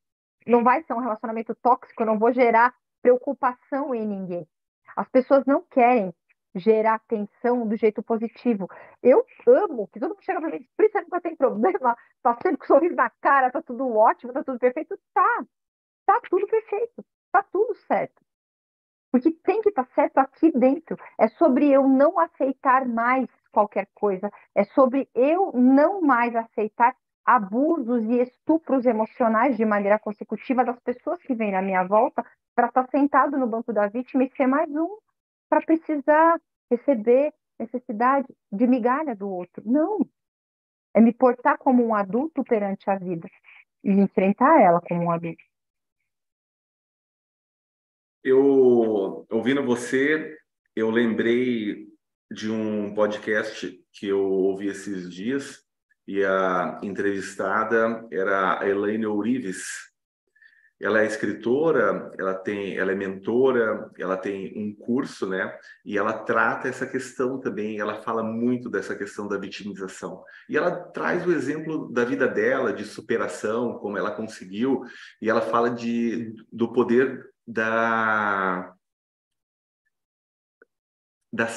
Não vai ser um relacionamento tóxico, eu não vou gerar preocupação em ninguém. As pessoas não querem gerar atenção do jeito positivo. Eu amo que todo mundo chega para mim Priscila, nunca tem problema, tá sempre com sorriso na cara, tá tudo ótimo, tá tudo perfeito. Tá, tá tudo perfeito, tá tudo certo. Porque tem que estar tá certo aqui dentro. É sobre eu não aceitar mais qualquer coisa. É sobre eu não mais aceitar abusos e estupros emocionais de maneira consecutiva das pessoas que vêm na minha volta para estar tá sentado no banco da vítima e ser mais um para precisar receber necessidade de migalha do outro. Não. É me portar como um adulto perante a vida e enfrentar ela como um adulto. Eu, ouvindo você, eu lembrei de um podcast que eu ouvi esses dias e a entrevistada era a Elaine Ourives, ela é escritora, ela tem, ela é mentora, ela tem um curso, né? E ela trata essa questão também, ela fala muito dessa questão da vitimização. E ela traz o exemplo da vida dela, de superação, como ela conseguiu, e ela fala de, do poder da, da,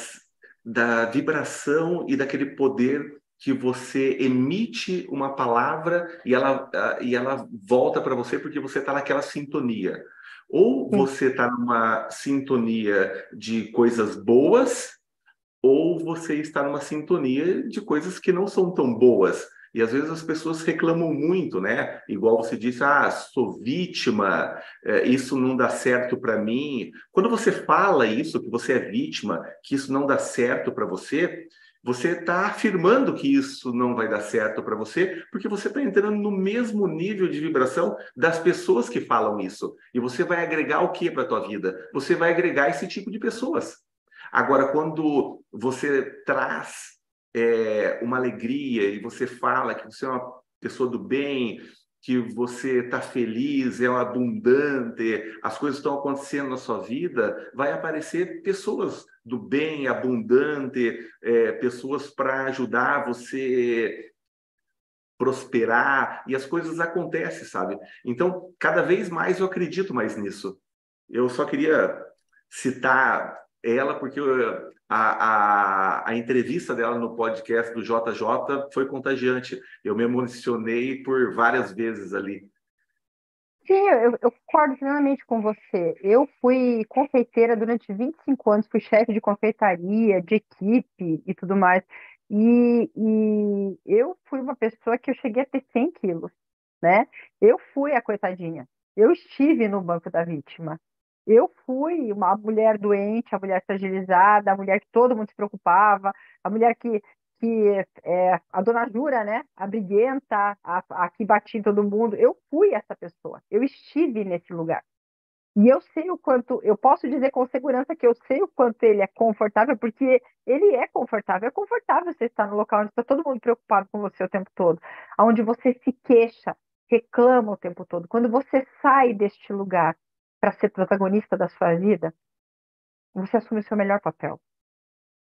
da vibração e daquele poder que você emite uma palavra e ela, e ela volta para você porque você está naquela sintonia. Ou você está numa sintonia de coisas boas, ou você está numa sintonia de coisas que não são tão boas. E às vezes as pessoas reclamam muito, né? Igual você disse, ah, sou vítima, é, isso não dá certo para mim. Quando você fala isso, que você é vítima, que isso não dá certo para você, você está afirmando que isso não vai dar certo para você, porque você está entrando no mesmo nível de vibração das pessoas que falam isso. E você vai agregar o que para a tua vida? Você vai agregar esse tipo de pessoas. Agora, quando você traz é, uma alegria e você fala que você é uma pessoa do bem, que você está feliz, é abundante, as coisas estão acontecendo na sua vida, vai aparecer pessoas do bem, abundante, é, pessoas para ajudar você prosperar e as coisas acontecem, sabe? Então, cada vez mais eu acredito mais nisso. Eu só queria citar ela porque a, a, a entrevista dela no podcast do JJ foi contagiante. Eu me emocionei por várias vezes ali. Sim, eu, eu concordo plenamente com você. Eu fui confeiteira durante 25 anos, fui chefe de confeitaria, de equipe e tudo mais. E, e eu fui uma pessoa que eu cheguei a ter 100 quilos, né? Eu fui a coitadinha. Eu estive no banco da vítima. Eu fui uma mulher doente, a mulher fragilizada, a mulher que todo mundo se preocupava, a mulher que que é, a dona Jura, né, a briguenta, a, a que batia em todo mundo, eu fui essa pessoa, eu estive nesse lugar. E eu sei o quanto, eu posso dizer com segurança que eu sei o quanto ele é confortável, porque ele é confortável. É confortável você estar no local onde está todo mundo preocupado com você o tempo todo, onde você se queixa, reclama o tempo todo. Quando você sai deste lugar para ser protagonista da sua vida, você assume o seu melhor papel.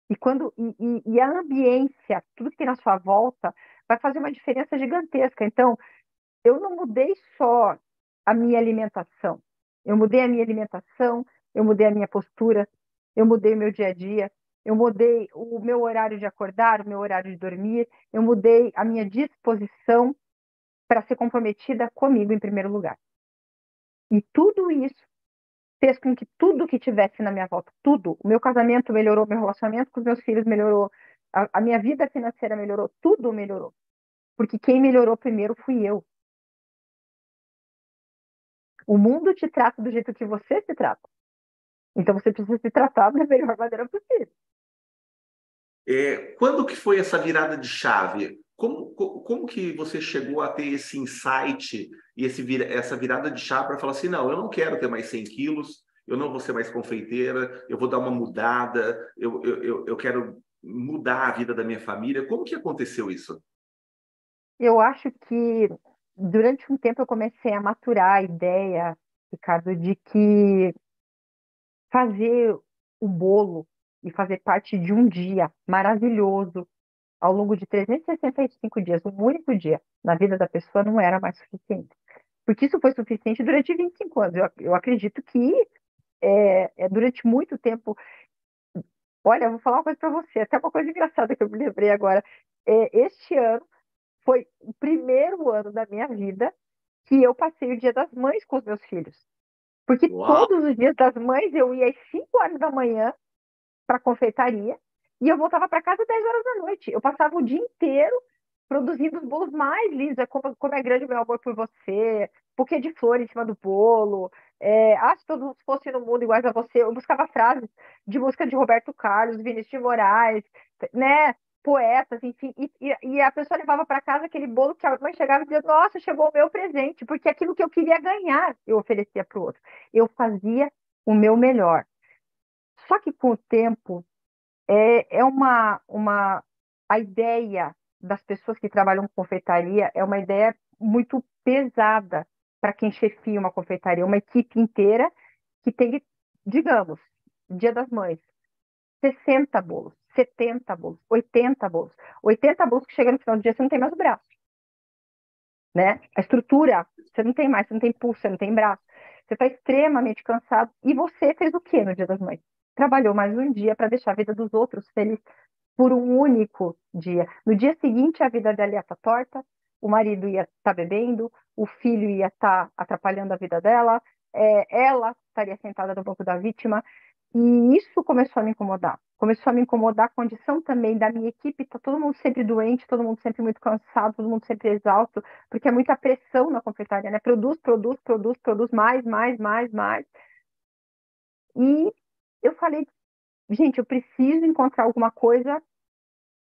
E quando e, e, a ambiência, tudo que tem na sua volta, vai fazer uma diferença gigantesca. Então, eu não mudei só a minha alimentação. Eu mudei a minha alimentação, eu mudei a minha postura, eu mudei o meu dia a dia, eu mudei o meu horário de acordar, o meu horário de dormir, eu mudei a minha disposição para ser comprometida comigo em primeiro lugar. E tudo isso fez com que tudo que tivesse na minha volta, tudo, o meu casamento melhorou, meu relacionamento com os meus filhos melhorou, a, a minha vida financeira melhorou, tudo melhorou. Porque quem melhorou primeiro fui eu. O mundo te trata do jeito que você se trata. Então você precisa se tratar da melhor maneira possível. É, quando que foi essa virada de chave? Como, como que você chegou a ter esse insight e esse, essa virada de chave para falar assim, não, eu não quero ter mais 100 quilos, eu não vou ser mais confeiteira, eu vou dar uma mudada, eu, eu, eu quero mudar a vida da minha família. Como que aconteceu isso? Eu acho que durante um tempo eu comecei a maturar a ideia, Ricardo, de que fazer o bolo e fazer parte de um dia maravilhoso ao longo de 365 dias, um único dia na vida da pessoa não era mais suficiente. Porque isso foi suficiente durante 25 anos. Eu, eu acredito que é, é, durante muito tempo. Olha, eu vou falar uma coisa para você, até uma coisa engraçada que eu me lembrei agora. É, este ano foi o primeiro ano da minha vida que eu passei o Dia das Mães com os meus filhos. Porque Uau. todos os dias das mães eu ia às 5 horas da manhã para a confeitaria e eu voltava para casa às 10 horas da noite. Eu passava o dia inteiro produzindo os bolos mais lindos. É como, como é grande o meu amor por você, buquê de flor em cima do bolo. É, ah, se todos fossem no mundo iguais a você. Eu buscava frases de música de Roberto Carlos, Vinícius de Moraes, né? Poetas, enfim. E, e, e a pessoa levava para casa aquele bolo que a mãe chegava e dizia: Nossa, chegou o meu presente, porque aquilo que eu queria ganhar eu oferecia para o outro. Eu fazia o meu melhor. Só que com o tempo, é, é uma, uma. A ideia das pessoas que trabalham com confeitaria é uma ideia muito pesada para quem chefia uma confeitaria, uma equipe inteira que tem, digamos, Dia das Mães, 60 bolos, 70 bolos, 80 bolos. 80 bolos que chega no final do dia, você não tem mais o braço. Né? A estrutura, você não tem mais, você não tem pulso, você não tem braço. Você está extremamente cansado. E você fez o que no Dia das Mães? Trabalhou mais um dia para deixar a vida dos outros feliz por um único dia. No dia seguinte, a vida dela ia estar torta, o marido ia estar bebendo, o filho ia estar atrapalhando a vida dela, é, ela estaria sentada no banco da vítima. E isso começou a me incomodar. Começou a me incomodar a condição também da minha equipe. Está todo mundo sempre doente, todo mundo sempre muito cansado, todo mundo sempre exausto, porque é muita pressão na confeitaria, né? Produz, produz, produz, produz mais, mais, mais, mais. E eu falei, gente, eu preciso encontrar alguma coisa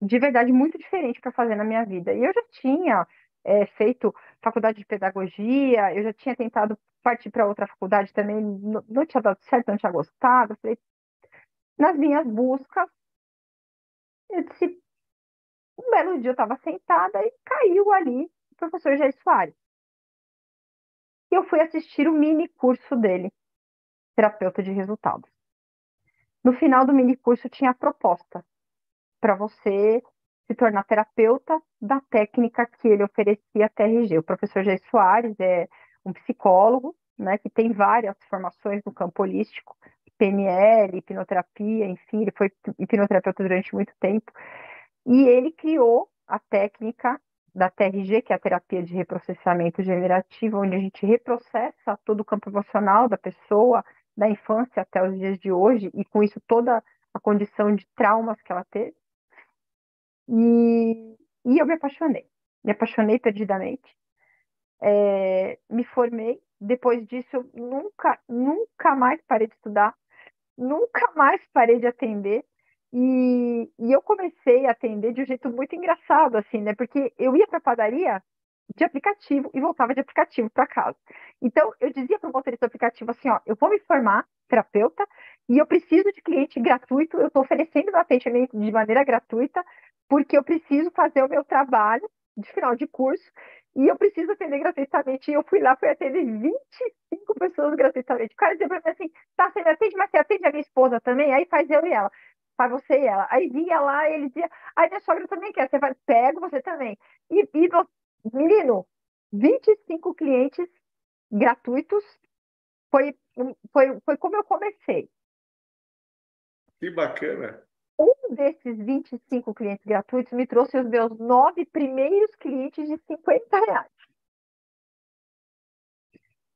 de verdade muito diferente para fazer na minha vida. E eu já tinha é, feito faculdade de pedagogia, eu já tinha tentado partir para outra faculdade também, não, não, tinha dado certo, não tinha gostado. Eu falei, nas minhas buscas, eu disse, um belo dia eu estava sentada e caiu ali o professor Jair Soares. E eu fui assistir o mini curso dele, terapeuta de resultados. No final do mini curso tinha a proposta para você se tornar terapeuta da técnica que ele oferecia a TRG. O professor Jair Soares é um psicólogo, né, que tem várias formações no campo holístico, PNL, hipnoterapia, enfim, ele foi hipnoterapeuta durante muito tempo, e ele criou a técnica da TRG, que é a terapia de reprocessamento generativo, onde a gente reprocessa todo o campo emocional da pessoa, da infância até os dias de hoje, e com isso toda a condição de traumas que ela teve. E, e eu me apaixonei, me apaixonei perdidamente. É, me formei, depois disso eu nunca, nunca mais parei de estudar, nunca mais parei de atender. E, e eu comecei a atender de um jeito muito engraçado, assim, né? Porque eu ia para a padaria de aplicativo e voltava de aplicativo para casa. Então, eu dizia para o motorista do aplicativo assim: ó, eu vou me formar terapeuta e eu preciso de cliente gratuito, eu estou oferecendo meu atendimento de maneira gratuita, porque eu preciso fazer o meu trabalho de final de curso e eu preciso atender gratuitamente. E eu fui lá, fui atender 25 pessoas gratuitamente. O cara dizia para mim assim: tá, você me atende, mas você atende a minha esposa também? Aí faz eu e ela para você e ela. Aí vinha lá, ele dizia, aí minha sogra também quer, você vai, pego você também. E, e menino, 25 clientes gratuitos foi, foi, foi como eu comecei. Que bacana. Um desses 25 clientes gratuitos me trouxe os meus nove primeiros clientes de 50 reais.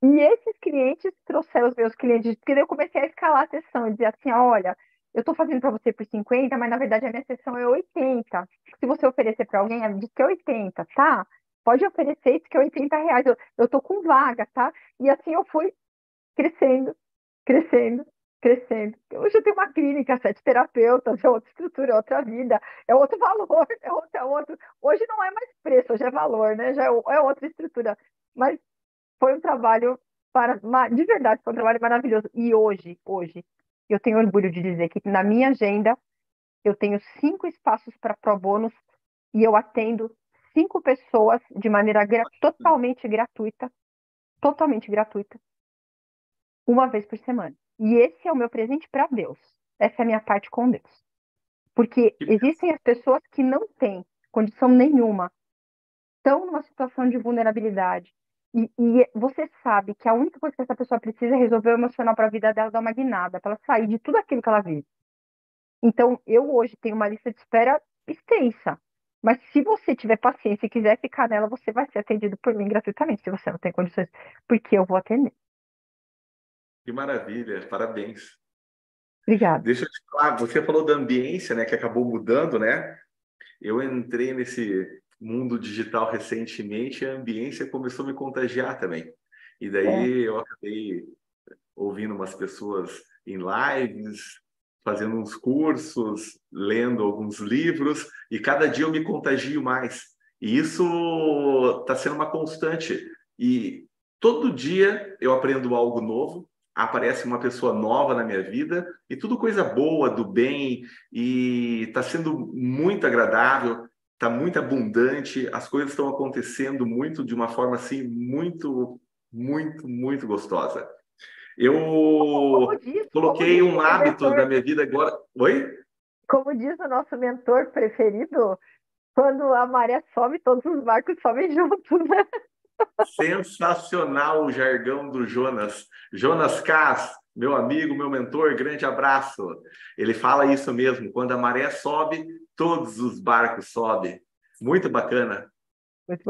E esses clientes trouxeram os meus clientes, porque eu comecei a escalar a sessão e dizer assim, olha, eu estou fazendo para você por 50, mas na verdade a minha sessão é 80. Se você oferecer para alguém, diz que é 80, tá? Pode oferecer isso que é 80 reais. Eu, eu tô com vaga, tá? E assim eu fui crescendo, crescendo, crescendo. Hoje eu tenho uma clínica, sete terapeutas, é outra estrutura, é outra vida, é outro valor, é outro, é outro. Hoje não é mais preço, hoje é valor, né? Já é, é outra estrutura. Mas foi um trabalho para, de verdade, foi um trabalho maravilhoso. E hoje, hoje, eu tenho orgulho de dizer que na minha agenda eu tenho cinco espaços para pro bônus e eu atendo cinco pessoas de maneira gra totalmente gratuita, totalmente gratuita, uma vez por semana. E esse é o meu presente para Deus. Essa é a minha parte com Deus. Porque existem as pessoas que não têm condição nenhuma, estão numa situação de vulnerabilidade, e, e, você sabe que a única coisa que essa pessoa precisa é resolver o emocional para a vida dela dar uma guinada, para ela sair de tudo aquilo que ela vive. Então, eu hoje tenho uma lista de espera extensa. Mas se você tiver paciência e quiser ficar nela, você vai ser atendido por mim gratuitamente, se você não tem condições, porque eu vou atender. Que maravilha, parabéns. Obrigada. Deixa eu te falar, você falou da ambiência, né, que acabou mudando, né? Eu entrei nesse mundo digital recentemente, a ambiência começou a me contagiar também. E daí é. eu acabei ouvindo umas pessoas em lives, fazendo uns cursos, lendo alguns livros, e cada dia eu me contagio mais. E isso está sendo uma constante. E todo dia eu aprendo algo novo, aparece uma pessoa nova na minha vida, e tudo coisa boa, do bem, e está sendo muito agradável está muito abundante, as coisas estão acontecendo muito de uma forma assim muito, muito, muito gostosa. Eu diz, coloquei um hábito mentor, na minha vida agora. Oi? Como diz o nosso mentor preferido, quando a maré sobe, todos os barcos sobem juntos, né? Sensacional o jargão do Jonas. Jonas Kass, meu amigo, meu mentor, grande abraço. Ele fala isso mesmo, quando a maré sobe, todos os barcos sobem. Muito bacana.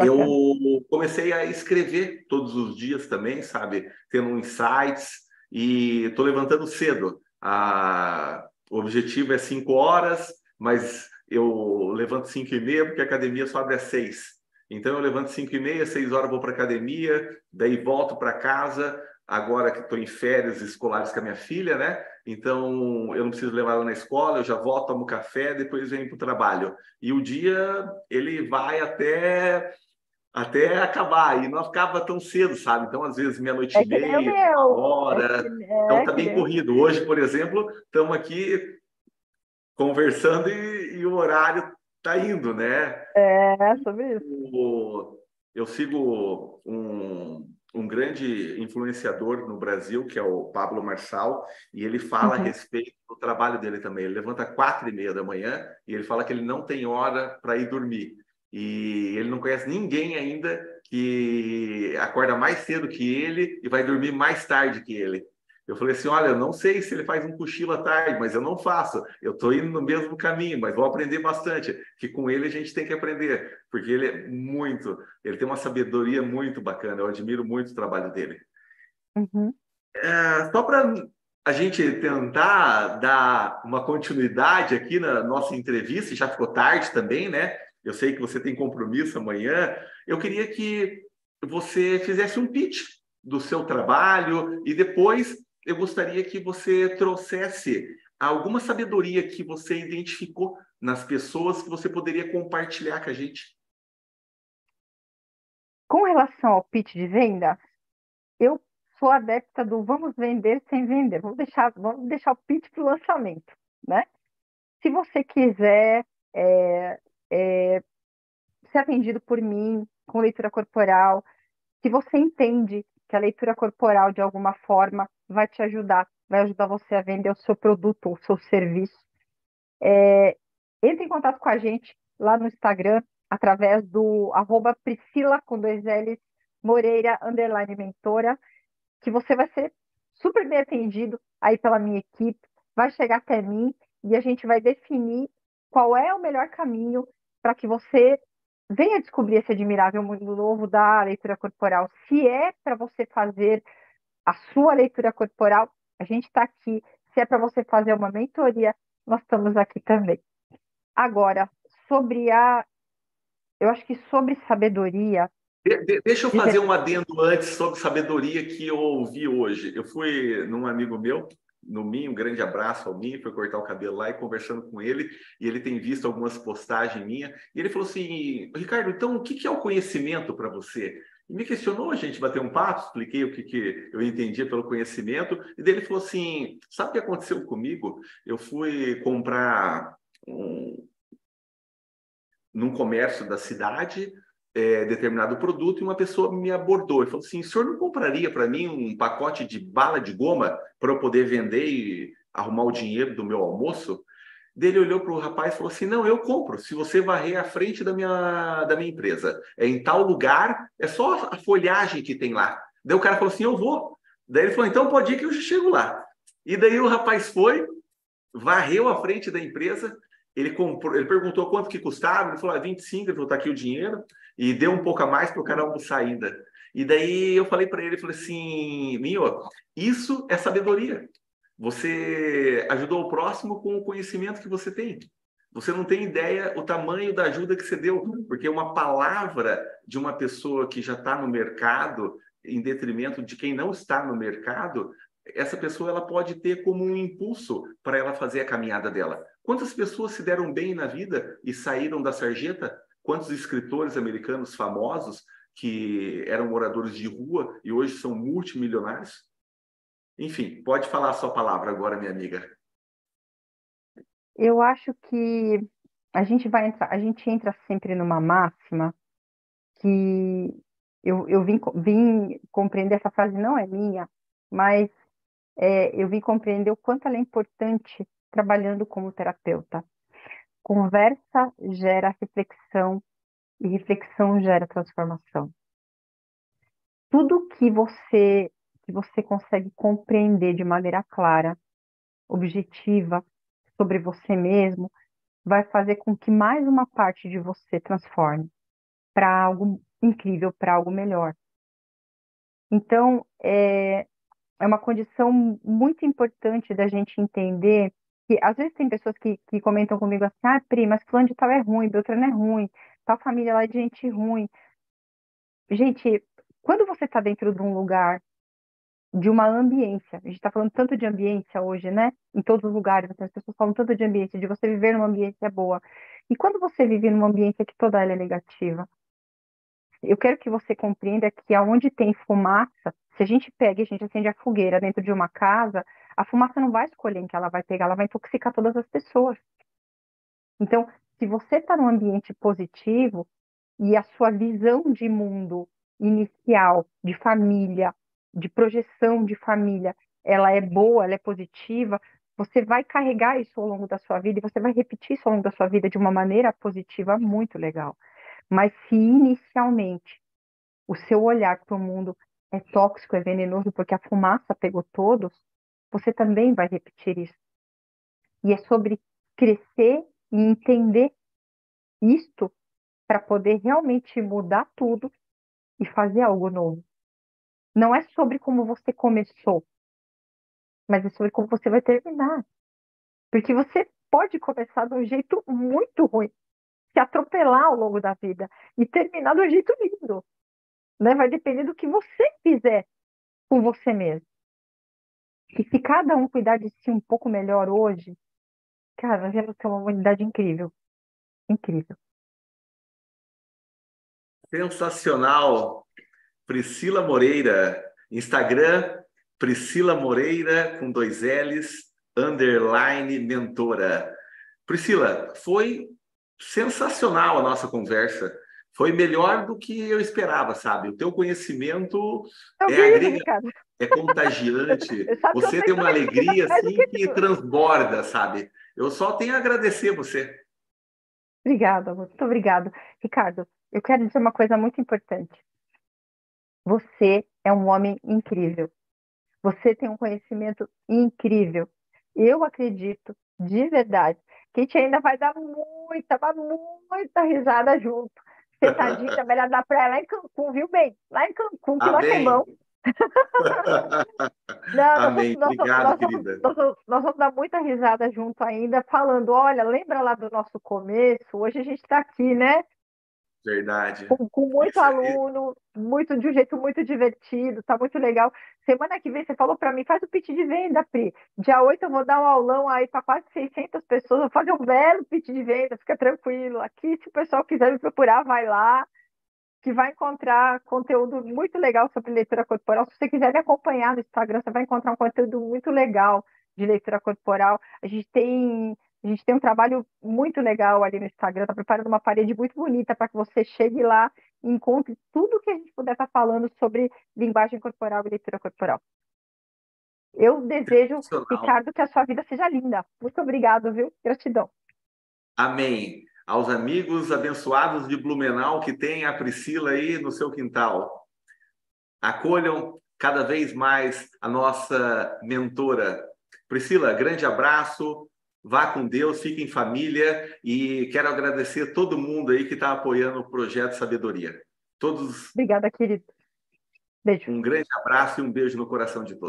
Eu comecei a escrever todos os dias também, sabe? Tendo insights e estou levantando cedo. A... O objetivo é cinco horas, mas eu levanto cinco e meia porque a academia só abre às seis. Então eu levanto cinco e meia, seis horas vou para academia, daí volto para casa. Agora que estou em férias escolares com a minha filha, né? Então, eu não preciso levar ela na escola, eu já volto, tomo café, depois venho para o trabalho. E o dia, ele vai até até acabar, e não acaba tão cedo, sabe? Então, às vezes, meia-noite é e meia, uma hora. É que, é então, tá bem corrido. Hoje, por exemplo, estamos aqui conversando e, e, o horário tá indo, né? É, sobre isso. Eu sigo um, um grande influenciador no Brasil, que é o Pablo Marçal, e ele fala uhum. a respeito do trabalho dele também. Ele levanta quatro e meia da manhã e ele fala que ele não tem hora para ir dormir. E ele não conhece ninguém ainda que acorda mais cedo que ele e vai dormir mais tarde que ele. Eu falei assim: olha, eu não sei se ele faz um cochilo à tarde, mas eu não faço. Eu estou indo no mesmo caminho, mas vou aprender bastante. Que com ele a gente tem que aprender, porque ele é muito, ele tem uma sabedoria muito bacana. Eu admiro muito o trabalho dele. Uhum. É, só para a gente tentar dar uma continuidade aqui na nossa entrevista, já ficou tarde também, né? Eu sei que você tem compromisso amanhã. Eu queria que você fizesse um pitch do seu trabalho e depois eu gostaria que você trouxesse alguma sabedoria que você identificou nas pessoas que você poderia compartilhar com a gente. Com relação ao pitch de venda, eu sou adepta do vamos vender sem vender. Vamos deixar, vamos deixar o pitch para o lançamento, né? Se você quiser é, é, ser atendido por mim com leitura corporal, se você entende que a leitura corporal, de alguma forma, vai te ajudar, vai ajudar você a vender o seu produto ou o seu serviço. É, entre em contato com a gente lá no Instagram, através do arroba Priscila, com dois L's, Moreira, underline mentora, que você vai ser super bem atendido aí pela minha equipe, vai chegar até mim e a gente vai definir qual é o melhor caminho para que você venha descobrir esse admirável mundo novo da leitura corporal. Se é para você fazer a sua leitura corporal, a gente está aqui. Se é para você fazer uma mentoria, nós estamos aqui também. Agora, sobre a. Eu acho que sobre sabedoria. De, de, deixa eu fazer um adendo antes sobre sabedoria que eu ouvi hoje. Eu fui num amigo meu no Minho, um grande abraço ao Minho, foi cortar o cabelo lá e conversando com ele, e ele tem visto algumas postagens minhas, e ele falou assim, Ricardo, então o que é o conhecimento para você? E me questionou, a gente bateu um papo, expliquei o que, que eu entendia pelo conhecimento, e dele falou assim, sabe o que aconteceu comigo? Eu fui comprar um, num comércio da cidade, é, determinado produto e uma pessoa me abordou e falou assim: o senhor não compraria para mim um pacote de bala de goma para eu poder vender e arrumar o dinheiro do meu almoço? Dele olhou para o rapaz e falou assim: Não, eu compro. Se você varrer a frente da minha, da minha empresa, é em tal lugar, é só a folhagem que tem lá. Daí o cara falou assim: Eu vou. Daí ele falou: Então pode ir que eu chego lá. E daí o rapaz foi, varreu a frente da empresa, ele comprou, ele perguntou quanto que custava, ele falou, ah, 25, ele falou, tá aqui o dinheiro, e deu um pouco a mais para o cara almoçar ainda. E daí eu falei para ele, falei assim, Minho, isso é sabedoria. Você ajudou o próximo com o conhecimento que você tem. Você não tem ideia o tamanho da ajuda que você deu, porque uma palavra de uma pessoa que já está no mercado, em detrimento de quem não está no mercado, essa pessoa ela pode ter como um impulso para ela fazer a caminhada dela. Quantas pessoas se deram bem na vida e saíram da sarjeta? Quantos escritores americanos famosos que eram moradores de rua e hoje são multimilionários? Enfim, pode falar a sua palavra agora, minha amiga. Eu acho que a gente vai entrar, a gente entra sempre numa máxima que eu, eu vim, vim compreender essa frase não é minha, mas é, eu vim compreender o quanto ela é importante trabalhando como terapeuta. Conversa gera reflexão e reflexão gera transformação. Tudo que você que você consegue compreender de maneira clara, objetiva sobre você mesmo, vai fazer com que mais uma parte de você transforme para algo incrível, para algo melhor. Então, é, é uma condição muito importante da gente entender que às vezes tem pessoas que, que comentam comigo assim, ah, Pri, mas fulano de tal é ruim, Beltrano é ruim, tal família lá é de gente ruim. Gente, quando você está dentro de um lugar, de uma ambiência, a gente está falando tanto de ambiência hoje, né? Em todos os lugares, as pessoas falam tanto de ambiência, de você viver numa ambiência boa. E quando você vive numa ambiência que toda ela é negativa, eu quero que você compreenda que aonde tem fumaça, se a gente pega e a gente acende a fogueira dentro de uma casa, a fumaça não vai escolher em que ela vai pegar, ela vai intoxicar todas as pessoas. Então, se você está num ambiente positivo e a sua visão de mundo inicial, de família, de projeção de família, ela é boa, ela é positiva, você vai carregar isso ao longo da sua vida e você vai repetir isso ao longo da sua vida de uma maneira positiva muito legal. Mas se inicialmente o seu olhar para o mundo é tóxico, é venenoso, porque a fumaça pegou todos, você também vai repetir isso. E é sobre crescer e entender isto para poder realmente mudar tudo e fazer algo novo. Não é sobre como você começou, mas é sobre como você vai terminar. Porque você pode começar de um jeito muito ruim, se atropelar ao longo da vida e terminar de um jeito lindo. Né? Vai depender do que você fizer com você mesmo. E se cada um cuidar de si um pouco melhor hoje, cara, nós vamos ter uma humanidade incrível. Incrível. Sensacional. Priscila Moreira, Instagram, Priscila Moreira, com dois L's, underline mentora. Priscila, foi sensacional a nossa conversa. Foi melhor do que eu esperava, sabe? O teu conhecimento é, agrega, é contagiante. Você tem uma alegria assim que transborda, sabe? Eu só tenho a agradecer você. Obrigada, muito obrigado. Ricardo, eu quero dizer uma coisa muito importante. Você é um homem incrível. Você tem um conhecimento incrível. Eu acredito, de verdade, que a gente ainda vai dar muita, muita risada junto. Sentadinha, melhor dar pra ela lá em Cancún, viu bem? Lá em Cancún, que Amém. é bom. Não, Amém. Nós, Obrigado, nós, querida. Nós, nós, vamos dar muita risada junto ainda, falando, olha, lembra lá do nosso começo? Hoje a gente está aqui, né? Verdade. Com, com muito Isso aluno, é... muito de um jeito muito divertido, tá muito legal. Semana que vem você falou para mim, faz o pitch de venda, Pri. Dia 8 eu vou dar um aulão aí para quase 600 pessoas, vou fazer um belo pitch de venda, fica tranquilo. Aqui, se o pessoal quiser me procurar, vai lá, que vai encontrar conteúdo muito legal sobre leitura corporal. Se você quiser me acompanhar no Instagram, você vai encontrar um conteúdo muito legal de leitura corporal. A gente tem a gente tem um trabalho muito legal ali no Instagram, está preparando uma parede muito bonita para que você chegue lá e encontre tudo que a gente puder estar tá falando sobre linguagem corporal e leitura corporal. Eu desejo, Ricardo, que a sua vida seja linda. Muito obrigado, viu? Gratidão. Amém. Aos amigos abençoados de Blumenau que tem a Priscila aí no seu quintal. Acolham cada vez mais a nossa mentora. Priscila, grande abraço. Vá com Deus, fique em família e quero agradecer todo mundo aí que está apoiando o projeto Sabedoria. Todos. Obrigada, querido. Beijo. Um grande abraço e um beijo no coração de todos.